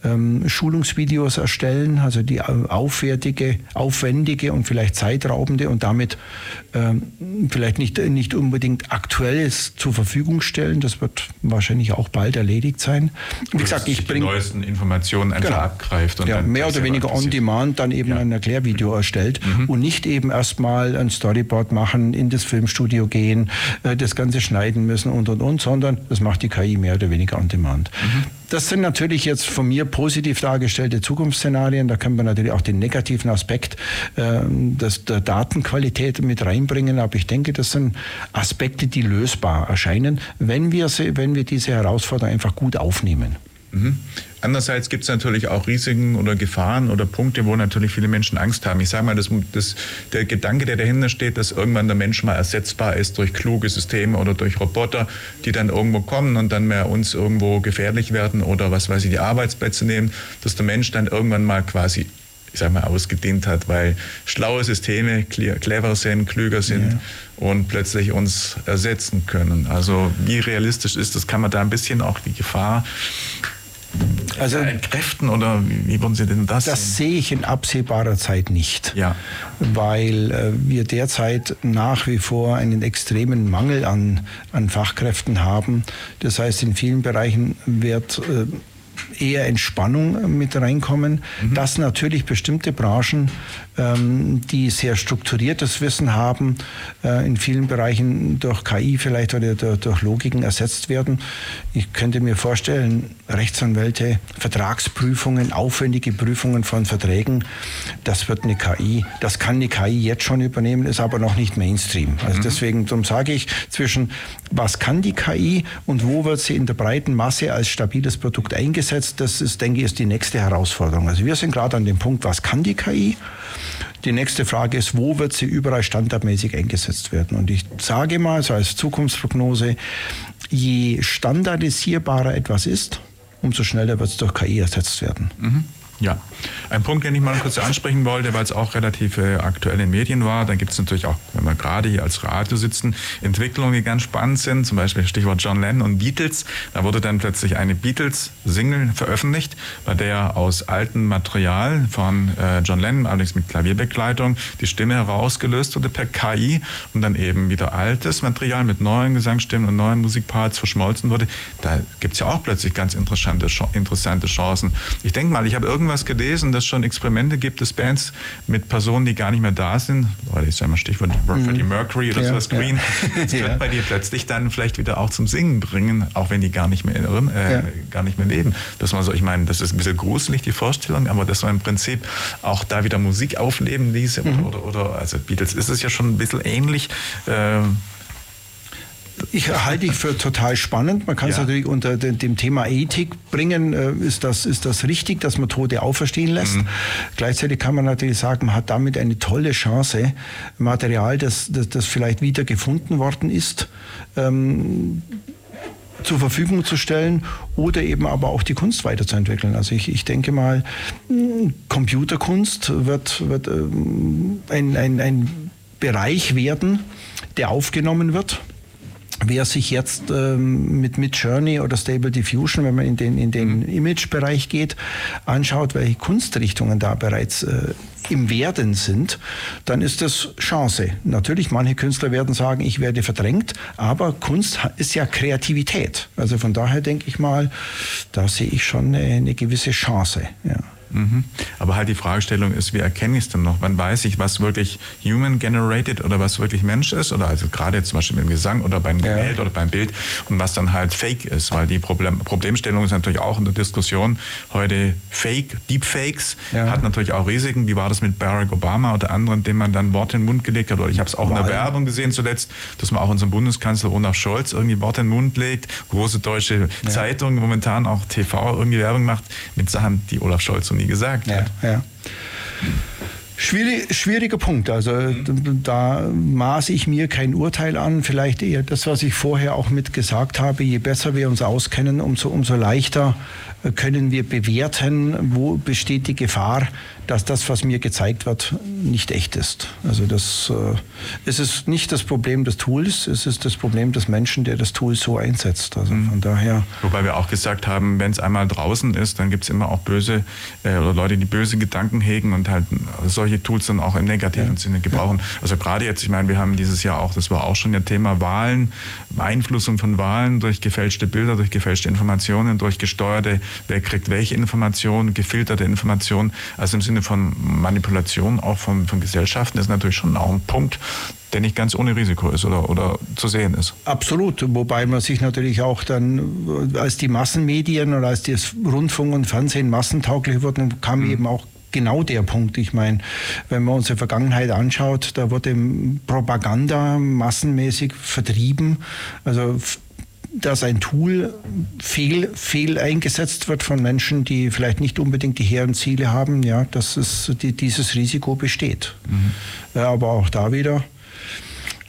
ähm, Schulungsvideos erstellen, also die aufwertige, aufwendige und vielleicht zeitraubende und damit ähm, vielleicht nicht, nicht unbedingt aktuelles zur Verfügung stellen. Das wird wahrscheinlich auch bald erledigt sein.
Wie gesagt, ich bringe die neuesten Informationen einfach genau, abgreift
und ja, mehr oder weniger on demand dann eben ja. ein Erklärvideo erstellt mhm. und nicht eben erstmal ein Storyboard machen, in das Filmstudio gehen, äh, das Ganze schneiden müssen und und und, sondern das macht die KI mehr oder weniger on demand. Mhm. Das sind natürlich jetzt von mir positiv dargestellte Zukunftsszenarien. Da können wir natürlich auch den negativen Aspekt äh, des, der Datenqualität mit reinbringen. Aber ich denke, das sind Aspekte, die lösbar erscheinen, wenn wir, sie, wenn wir diese Herausforderung einfach gut aufnehmen.
Mhm. Andererseits gibt es natürlich auch Risiken oder Gefahren oder Punkte, wo natürlich viele Menschen Angst haben. Ich sage mal, das, das, der Gedanke, der dahinter steht, dass irgendwann der Mensch mal ersetzbar ist durch kluge Systeme oder durch Roboter, die dann irgendwo kommen und dann mehr uns irgendwo gefährlich werden oder was weiß ich, die Arbeitsplätze nehmen, dass der Mensch dann irgendwann mal quasi ich sag mal, ausgedient hat, weil schlaue Systeme clever sind, klüger sind ja. und plötzlich uns ersetzen können. Also wie realistisch ist das? Kann man da ein bisschen auch die Gefahr also entkräften oder wie wollen Sie denn das?
Das sehen? sehe ich in absehbarer Zeit nicht,
ja.
weil äh, wir derzeit nach wie vor einen extremen Mangel an, an Fachkräften haben. Das heißt, in vielen Bereichen wird äh, eher Entspannung mit reinkommen, mhm. dass natürlich bestimmte Branchen, ähm, die sehr strukturiertes Wissen haben, äh, in vielen Bereichen durch KI vielleicht oder durch, durch Logiken ersetzt werden. Ich könnte mir vorstellen, Rechtsanwälte, Vertragsprüfungen, aufwendige Prüfungen von Verträgen, das wird eine KI, das kann eine KI jetzt schon übernehmen, ist aber noch nicht Mainstream. Also mhm. deswegen, darum sage ich, zwischen was kann die KI und wo wird sie in der breiten Masse als stabiles Produkt eingesetzt, das ist, denke ich, ist die nächste Herausforderung. Also wir sind gerade an dem Punkt, was kann die KI? Die nächste Frage ist, wo wird sie überall standardmäßig eingesetzt werden? Und ich sage mal, so als Zukunftsprognose, je standardisierbarer etwas ist, umso schneller wird es durch KI ersetzt werden.
Mhm. Ja, ein Punkt, den ich mal kurz ansprechen wollte, weil es auch relativ äh, aktuell in Medien war. Dann gibt es natürlich auch, wenn wir gerade hier als Radio sitzen, Entwicklungen, die ganz spannend sind. Zum Beispiel Stichwort John Lennon und Beatles. Da wurde dann plötzlich eine Beatles-Single veröffentlicht, bei der aus altem Material von äh, John Lennon, allerdings mit Klavierbegleitung, die Stimme herausgelöst wurde per KI und dann eben wieder altes Material mit neuen Gesangsstimmen und neuen Musikparts verschmolzen wurde. Da gibt es ja auch plötzlich ganz interessante, interessante Chancen. Ich denke mal, ich habe irgendwie irgendwas gelesen, dass schon Experimente gibt, dass Bands mit Personen, die gar nicht mehr da sind, oder ich sage mal Stichwort Freddie mhm. Mercury oder ja, sowas, Green, ja. das bei dir plötzlich dann vielleicht wieder auch zum Singen bringen, auch wenn die gar nicht mehr, äh, ja. gar nicht mehr leben. Dass man so, ich meine, das ist ein bisschen gruselig, die Vorstellung, aber dass man im Prinzip auch da wieder Musik aufleben ließe mhm. oder, oder, also Beatles ist es ja schon ein bisschen ähnlich. Äh,
ich halte ich für total spannend. Man kann es natürlich unter dem Thema Ethik bringen. Äh, ist das, ist das richtig, dass man Tote auferstehen lässt? Mhm. Gleichzeitig kann man natürlich sagen, man hat damit eine tolle Chance, Material, das, das, das vielleicht wieder gefunden worden ist, ähm, zur Verfügung zu stellen oder eben aber auch die Kunst weiterzuentwickeln. Also ich, ich denke mal, Computerkunst wird, wird ähm, ein, ein, ein Bereich werden, der aufgenommen wird Wer sich jetzt ähm, mit Mid Journey oder Stable Diffusion, wenn man in den, in den mhm. Image-Bereich geht, anschaut, welche Kunstrichtungen da bereits äh, im Werden sind, dann ist das Chance. Natürlich, manche Künstler werden sagen, ich werde verdrängt, aber Kunst ist ja Kreativität. Also von daher denke ich mal, da sehe ich schon eine, eine gewisse Chance. Ja.
Mhm. Aber halt die Fragestellung ist, wie erkenne ich es denn noch? Wann weiß ich, was wirklich human-generated oder was wirklich Mensch ist? Oder also gerade zum Beispiel beim Gesang oder beim Gemälde ja. oder beim Bild und was dann halt Fake ist. Weil die Problem Problemstellung ist natürlich auch in der Diskussion heute Fake, Deepfakes ja. hat natürlich auch Risiken. Wie war das mit Barack Obama oder anderen, dem man dann Worte in den Mund gelegt hat? Oder ich habe es auch in der Werbung gesehen zuletzt, dass man auch unserem Bundeskanzler Olaf Scholz irgendwie Worte in den Mund legt. Große deutsche ja. Zeitung, momentan auch TV irgendwie Werbung macht mit Sachen, die Olaf Scholz und nie gesagt
ja,
hat.
Ja. Schwierig, schwieriger Punkt. Also mhm. da maße ich mir kein Urteil an. Vielleicht eher das, was ich vorher auch mit gesagt habe. Je besser wir uns auskennen, umso, umso leichter können wir bewerten, wo besteht die Gefahr, dass das, was mir gezeigt wird, nicht echt ist. Also das äh, es ist nicht das Problem des Tools, es ist das Problem des Menschen, der das Tool so einsetzt. Also mhm. von daher.
Wobei wir auch gesagt haben, wenn es einmal draußen ist, dann gibt es immer auch böse äh, oder Leute, die böse Gedanken hegen und halt solche Tools dann auch im negativen ja. Sinne gebrauchen. Ja. Also gerade jetzt, ich meine, wir haben dieses Jahr auch, das war auch schon ja Thema Wahlen, Beeinflussung von Wahlen durch gefälschte Bilder, durch gefälschte Informationen, durch gesteuerte wer kriegt welche Informationen, gefilterte Informationen. Also im Sinne von Manipulation auch von, von Gesellschaften ist natürlich schon auch ein Punkt, der nicht ganz ohne Risiko ist oder, oder zu sehen ist.
Absolut, wobei man sich natürlich auch dann, als die Massenmedien oder als das Rundfunk und Fernsehen massentauglich wurden, kam mhm. eben auch genau der Punkt. Ich meine, wenn man unsere Vergangenheit anschaut, da wurde Propaganda massenmäßig vertrieben. Also dass ein Tool fehl, fehl eingesetzt wird von Menschen, die vielleicht nicht unbedingt die hehren Ziele haben, ja, dass es, die, dieses Risiko besteht. Mhm. Ja, aber auch da wieder,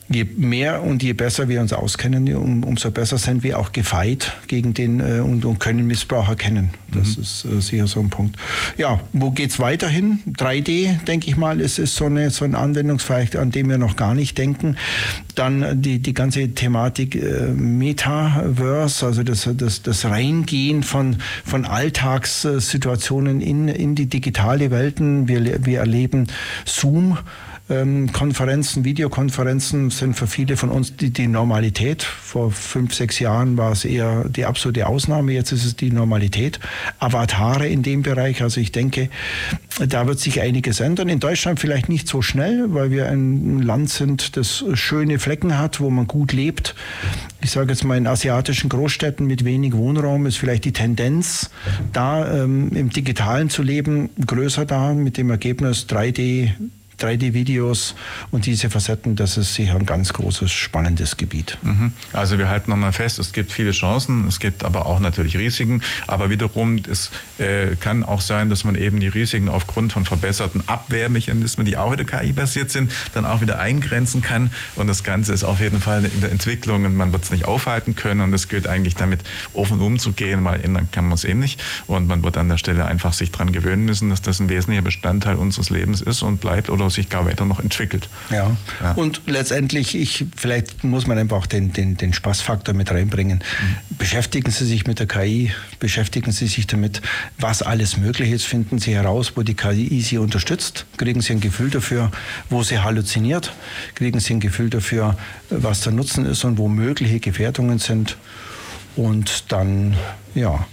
je mehr und je besser wir uns auskennen, um, umso besser sind wir auch gefeit gegen den äh, und, und, können Missbrauch erkennen. Das mhm. ist äh, sicher so ein Punkt. Ja, wo geht's weiterhin? 3D, denke ich mal, ist, ist so, eine, so ein Anwendungsfall, an dem wir noch gar nicht denken. Dann die, die ganze Thematik äh, Metaverse, also das, das, das Reingehen von, von Alltagssituationen in, in die digitale Welten. Wir, wir erleben Zoom ähm, Konferenzen, Videokonferenzen sind für viele von uns die, die Normalität. Vor fünf, sechs Jahren war es eher die absolute Ausnahme, jetzt ist es die Normalität. Avatare in dem Bereich, also ich denke, da wird sich einiges ändern. In Deutschland vielleicht nicht so schnell, weil wir ein Land sind, das schöne Flecken hat, wo man gut lebt. Ich sage jetzt mal, in asiatischen Großstädten mit wenig Wohnraum ist vielleicht die Tendenz, da ähm, im Digitalen zu leben, größer da, mit dem Ergebnis 3D, 3D-Videos und diese Facetten, das ist sicher ein ganz großes, spannendes Gebiet.
Mhm. Also wir halten nochmal fest, es gibt viele Chancen, es gibt aber auch natürlich Risiken, aber wiederum, es äh, kann auch sein, dass man eben die Risiken aufgrund von verbesserten Abwehrmechanismen, die auch wieder KI-basiert sind, dann auch wieder eingrenzen kann und das Ganze ist auf jeden Fall in der Entwicklung und man wird es nicht aufhalten können und es gilt eigentlich damit offen umzugehen, weil ändern kann man es eben nicht und man wird an der Stelle einfach sich daran gewöhnen müssen, dass das ein wesentlicher Bestandteil unseres Lebens ist und bleibt oder sich gar weiter noch entwickelt.
Ja. ja. Und letztendlich, ich, vielleicht muss man einfach den, den, den Spaßfaktor mit reinbringen. Mhm. Beschäftigen Sie sich mit der KI, beschäftigen Sie sich damit, was alles möglich ist, finden Sie heraus, wo die KI Sie unterstützt, kriegen Sie ein Gefühl dafür, wo sie halluziniert, kriegen Sie ein Gefühl dafür, was der Nutzen ist und wo mögliche Gefährdungen sind. Und dann, ja,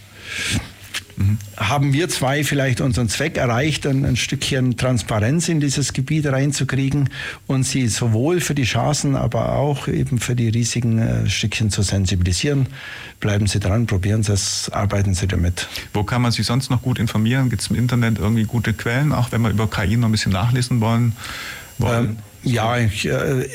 Mhm. Haben wir zwei vielleicht unseren Zweck erreicht, ein, ein, Stückchen Transparenz in dieses Gebiet reinzukriegen und sie sowohl für die Chancen, aber auch eben für die Risiken ein äh, Stückchen zu sensibilisieren? Bleiben Sie dran, probieren Sie es, arbeiten Sie damit.
Wo kann man sich sonst noch gut informieren? Gibt es im Internet irgendwie gute Quellen, auch wenn wir über KI noch ein bisschen nachlesen wollen?
wollen? Ähm, ja, ich, äh,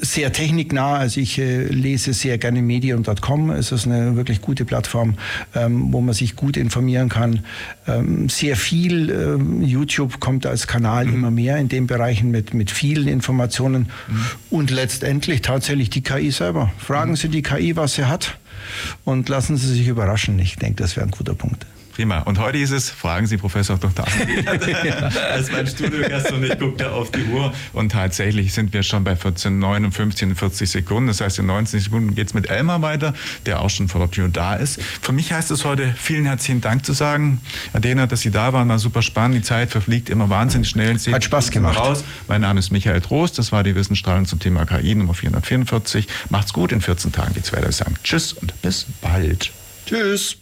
sehr techniknah. Also ich äh, lese sehr gerne medium.com. Es ist eine wirklich gute Plattform, ähm, wo man sich gut informieren kann. Ähm, sehr viel ähm, YouTube kommt als Kanal mhm. immer mehr in den Bereichen mit, mit vielen Informationen. Mhm. Und letztendlich tatsächlich die KI selber. Fragen mhm. Sie die KI, was sie hat und lassen Sie sich überraschen. Ich denke, das wäre ein guter Punkt.
Prima. Und heute ist es, fragen Sie Professor Dr. als mein Studiogast und ich gucke auf die Uhr und tatsächlich sind wir schon bei 14,59 und 40 Sekunden. Das heißt, in 19 Sekunden geht es mit Elmar weiter, der auch schon vor der Tür da ist. Für mich heißt es heute, vielen herzlichen Dank zu sagen. Adena, dass Sie da waren, war super spannend. Die Zeit verfliegt immer wahnsinnig schnell.
Sie Hat Spaß gemacht. Raus.
Mein Name ist Michael Trost. Das war die Wissensstrahlung zum Thema KI Nummer 444. Macht's gut. In 14 Tagen geht's weiter. Wir sagen Tschüss und bis bald.
Tschüss.